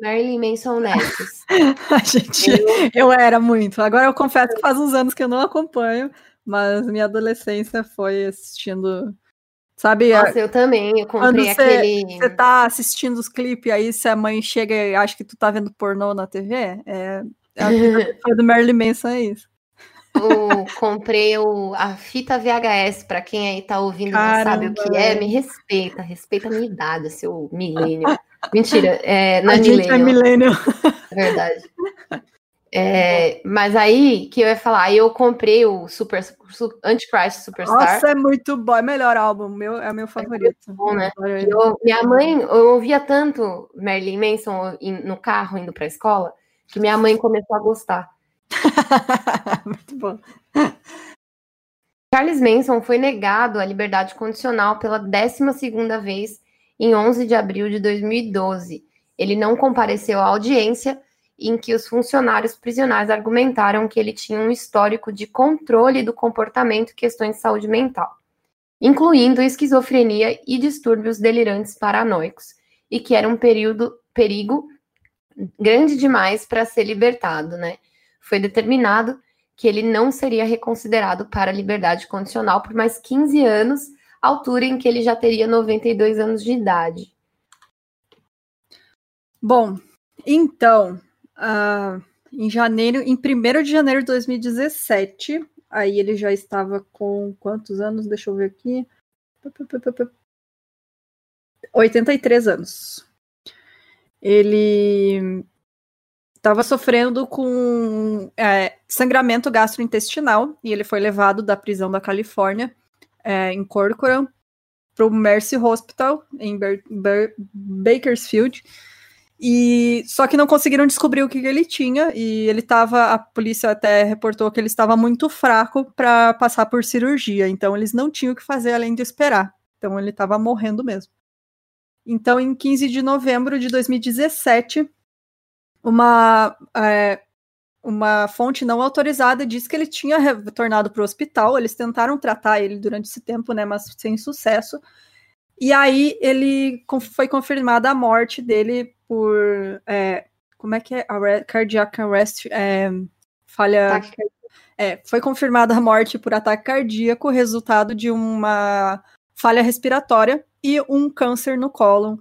Marilyn Manson Neves. a gente, eu... eu era muito. Agora eu confesso que faz uns anos que eu não acompanho, mas minha adolescência foi assistindo Sabe? Nossa, eu também. Eu comprei cê, aquele. Você tá assistindo os clipes, aí se a mãe chega e acha que tu tá vendo pornô na TV, é, é a vida do Marilyn Manson, é isso. Eu comprei o, a fita VHS, para quem aí tá ouvindo Caramba. não sabe o que é, me respeita, respeita a minha idade, seu milênio. Mentira, é, não é milênio. É milênio. É verdade. É, mas aí que eu ia falar, aí eu comprei o Super Antichrist Superstar. Nossa, é muito bom, é melhor álbum, meu, é meu favorito. É bom, né? Eu, minha mãe, eu ouvia tanto Marilyn Manson no carro indo para a escola que minha mãe começou a gostar. muito bom. Charles Manson foi negado a liberdade condicional pela 12 segunda vez em 11 de abril de 2012. Ele não compareceu à audiência em que os funcionários prisionais argumentaram que ele tinha um histórico de controle do comportamento e questões de saúde mental, incluindo esquizofrenia e distúrbios delirantes paranoicos, e que era um período, perigo grande demais para ser libertado, né? Foi determinado que ele não seria reconsiderado para liberdade condicional por mais 15 anos, altura em que ele já teria 92 anos de idade. Bom, então, uh, em janeiro, em 1 de janeiro de 2017. Aí ele já estava com quantos anos? Deixa eu ver aqui. 83 anos. Ele estava sofrendo com é, sangramento gastrointestinal e ele foi levado da prisão da Califórnia, é, em Corcoran, para o Mercy Hospital, em Ber Ber Bakersfield E só que não conseguiram descobrir o que, que ele tinha e ele estava, a polícia até reportou que ele estava muito fraco para passar por cirurgia, então eles não tinham o que fazer além de esperar. Então ele estava morrendo mesmo. Então, em 15 de novembro de 2017, uma, é, uma fonte não autorizada disse que ele tinha retornado para o hospital. Eles tentaram tratar ele durante esse tempo, né, mas sem sucesso. E aí ele foi confirmada a morte dele por. É, como é que é? Arre cardiac arrest. É, falha. É, foi confirmada a morte por ataque cardíaco, resultado de uma falha respiratória e um câncer no cólon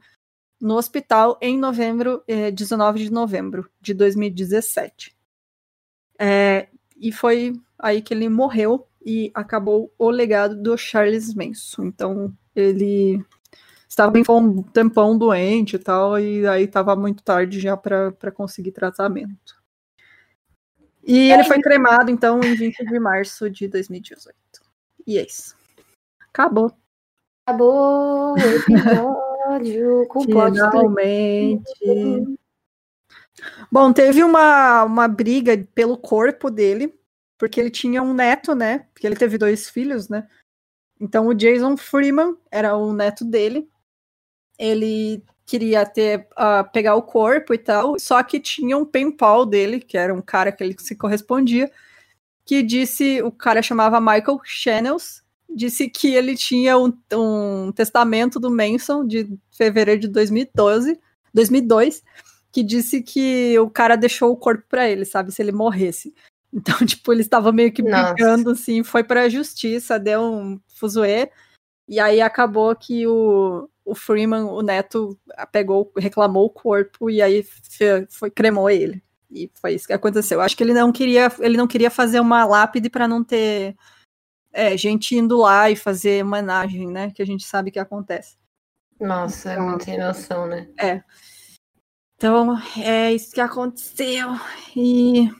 no hospital em novembro, eh, 19 de novembro de 2017. É, e foi aí que ele morreu e acabou o legado do Charles Manson. Então, ele estava bem um tempão doente e tal, e aí estava muito tarde já para conseguir tratamento. E ele foi cremado, então, em 20 de março de 2018. E é isso. Acabou. Acabou o episódio com Finalmente. Bom, teve uma, uma briga pelo corpo dele, porque ele tinha um neto, né? Porque ele teve dois filhos, né? Então o Jason Freeman era o neto dele. Ele queria ter uh, pegar o corpo e tal, só que tinha um pen pal dele, que era um cara que ele se correspondia, que disse, o cara chamava Michael Channels, disse que ele tinha um, um testamento do Manson de fevereiro de 2012, 2002, que disse que o cara deixou o corpo para ele, sabe, se ele morresse. Então, tipo, eles estavam meio que brigando, assim, foi pra justiça, deu um fuzuê, e aí acabou que o, o Freeman, o neto, pegou, reclamou o corpo, e aí foi, foi cremou ele. E foi isso que aconteceu. Acho que ele não queria, ele não queria fazer uma lápide para não ter é, gente indo lá e fazer homenagem, né? Que a gente sabe que acontece. Nossa, então, é muita noção, né? É. Então, é isso que aconteceu. E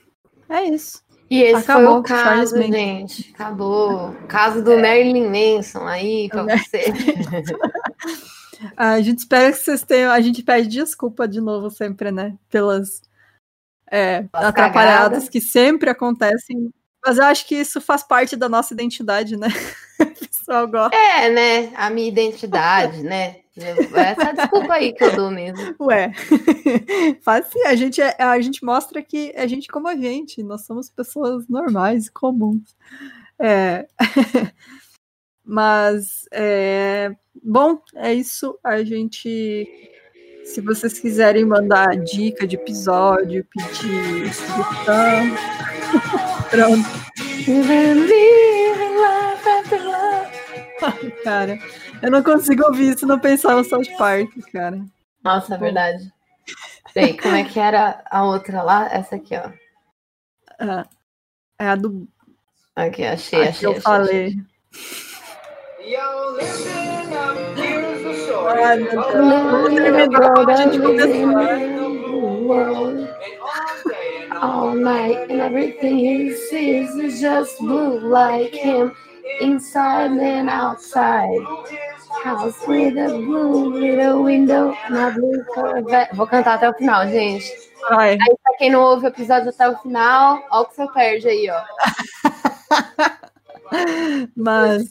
é isso. E esse Acabou, foi o caso, gente. Acabou. Caso do é. Marilyn Manson aí pra você. a gente espera que vocês tenham. A gente pede desculpa de novo sempre, né? Pelas é, atrapalhadas que sempre acontecem mas eu acho que isso faz parte da nossa identidade, né? o pessoal gosta. É, né? A minha identidade, né? Essa desculpa aí que eu dou mesmo. Ué, faz sim. A gente, é, a gente mostra que a gente como a gente, nós somos pessoas normais, comuns. É. Mas, é... bom, é isso. A gente se vocês quiserem mandar dica de episódio, pedir sugestão. Pronto. Cara, eu não consigo ouvir isso não pensar no South Park, cara. Nossa, é verdade. Sei, como é que era a outra lá? Essa aqui, ó. Ah, é a do. Aqui, achei, aqui achei. Eu achei, falei. Achei. Ai, meu Deus. All night and everything he sees is just blue like him, inside and outside. House with a blue little window na blue Corvette. Vou cantar até o final, gente. Ai. Aí, pra quem não ouve o episódio até o final, ó o que você perde aí, ó. Mas.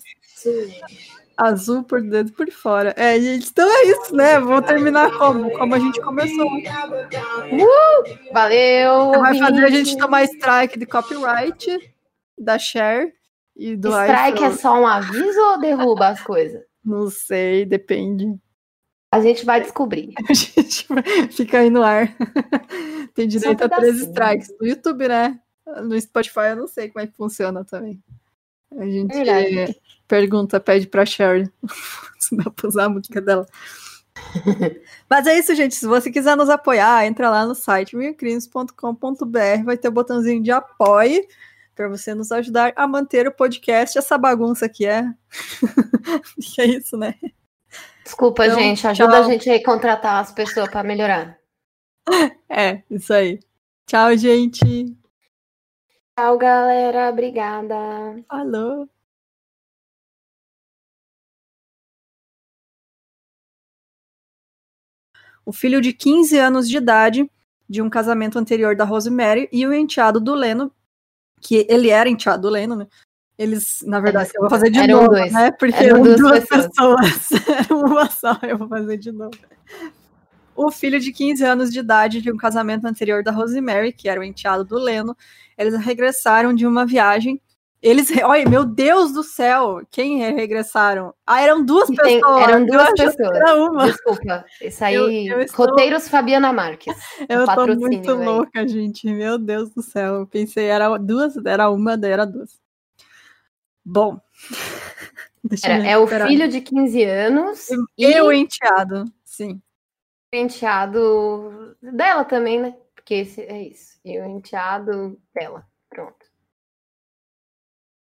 Azul por dentro por fora. É, gente, então é isso, né? Vou terminar como? Como a gente começou. Uh, valeu! Vai fazer a gente tomar strike de copyright, da share e do Strike iPhone. é só um aviso ou derruba as coisas? Não sei, depende. A gente vai descobrir. A gente fica aí no ar. Tem direito a três assim. strikes. No YouTube, né? No Spotify eu não sei como é que funciona também. A gente Verdade. pergunta, pede pra Sherry se dá pra usar a música dela. Mas é isso, gente. Se você quiser nos apoiar, entra lá no site milcrimes.com.br, vai ter o um botãozinho de apoio para você nos ajudar a manter o podcast, essa bagunça que é. é isso, né? Desculpa, então, gente. Ajuda tchau. a gente a contratar as pessoas para melhorar. É, isso aí. Tchau, gente. Tchau, galera. Obrigada. Alô. o filho de 15 anos de idade de um casamento anterior da Rosemary e o enteado do Leno, que ele era enteado do Leno, né? Eles, na verdade, eu vou fazer de Eram novo, dois. né? Porque Eram eram duas duas pessoas. pessoas. Uma só, eu vou fazer de novo. O filho de 15 anos de idade de um casamento anterior da Rosemary, que era o enteado do Leno, eles regressaram de uma viagem. Eles, olha, meu Deus do céu, quem regressaram? Ah, eram duas E tem- pessoas. eram duas pessoas. Era uma. Desculpa. Isso aí. Eu- eu estou- Roteiros Fabiana Marques. Eu tô muito velho. louca, gente. Meu Deus do céu. Eu pensei, era duas, era uma, era duas. Bom. Era, é o filho de 15 anos e E o o enteado, sim. enteado dela também, né? Porque esse é isso. E o enteado dela.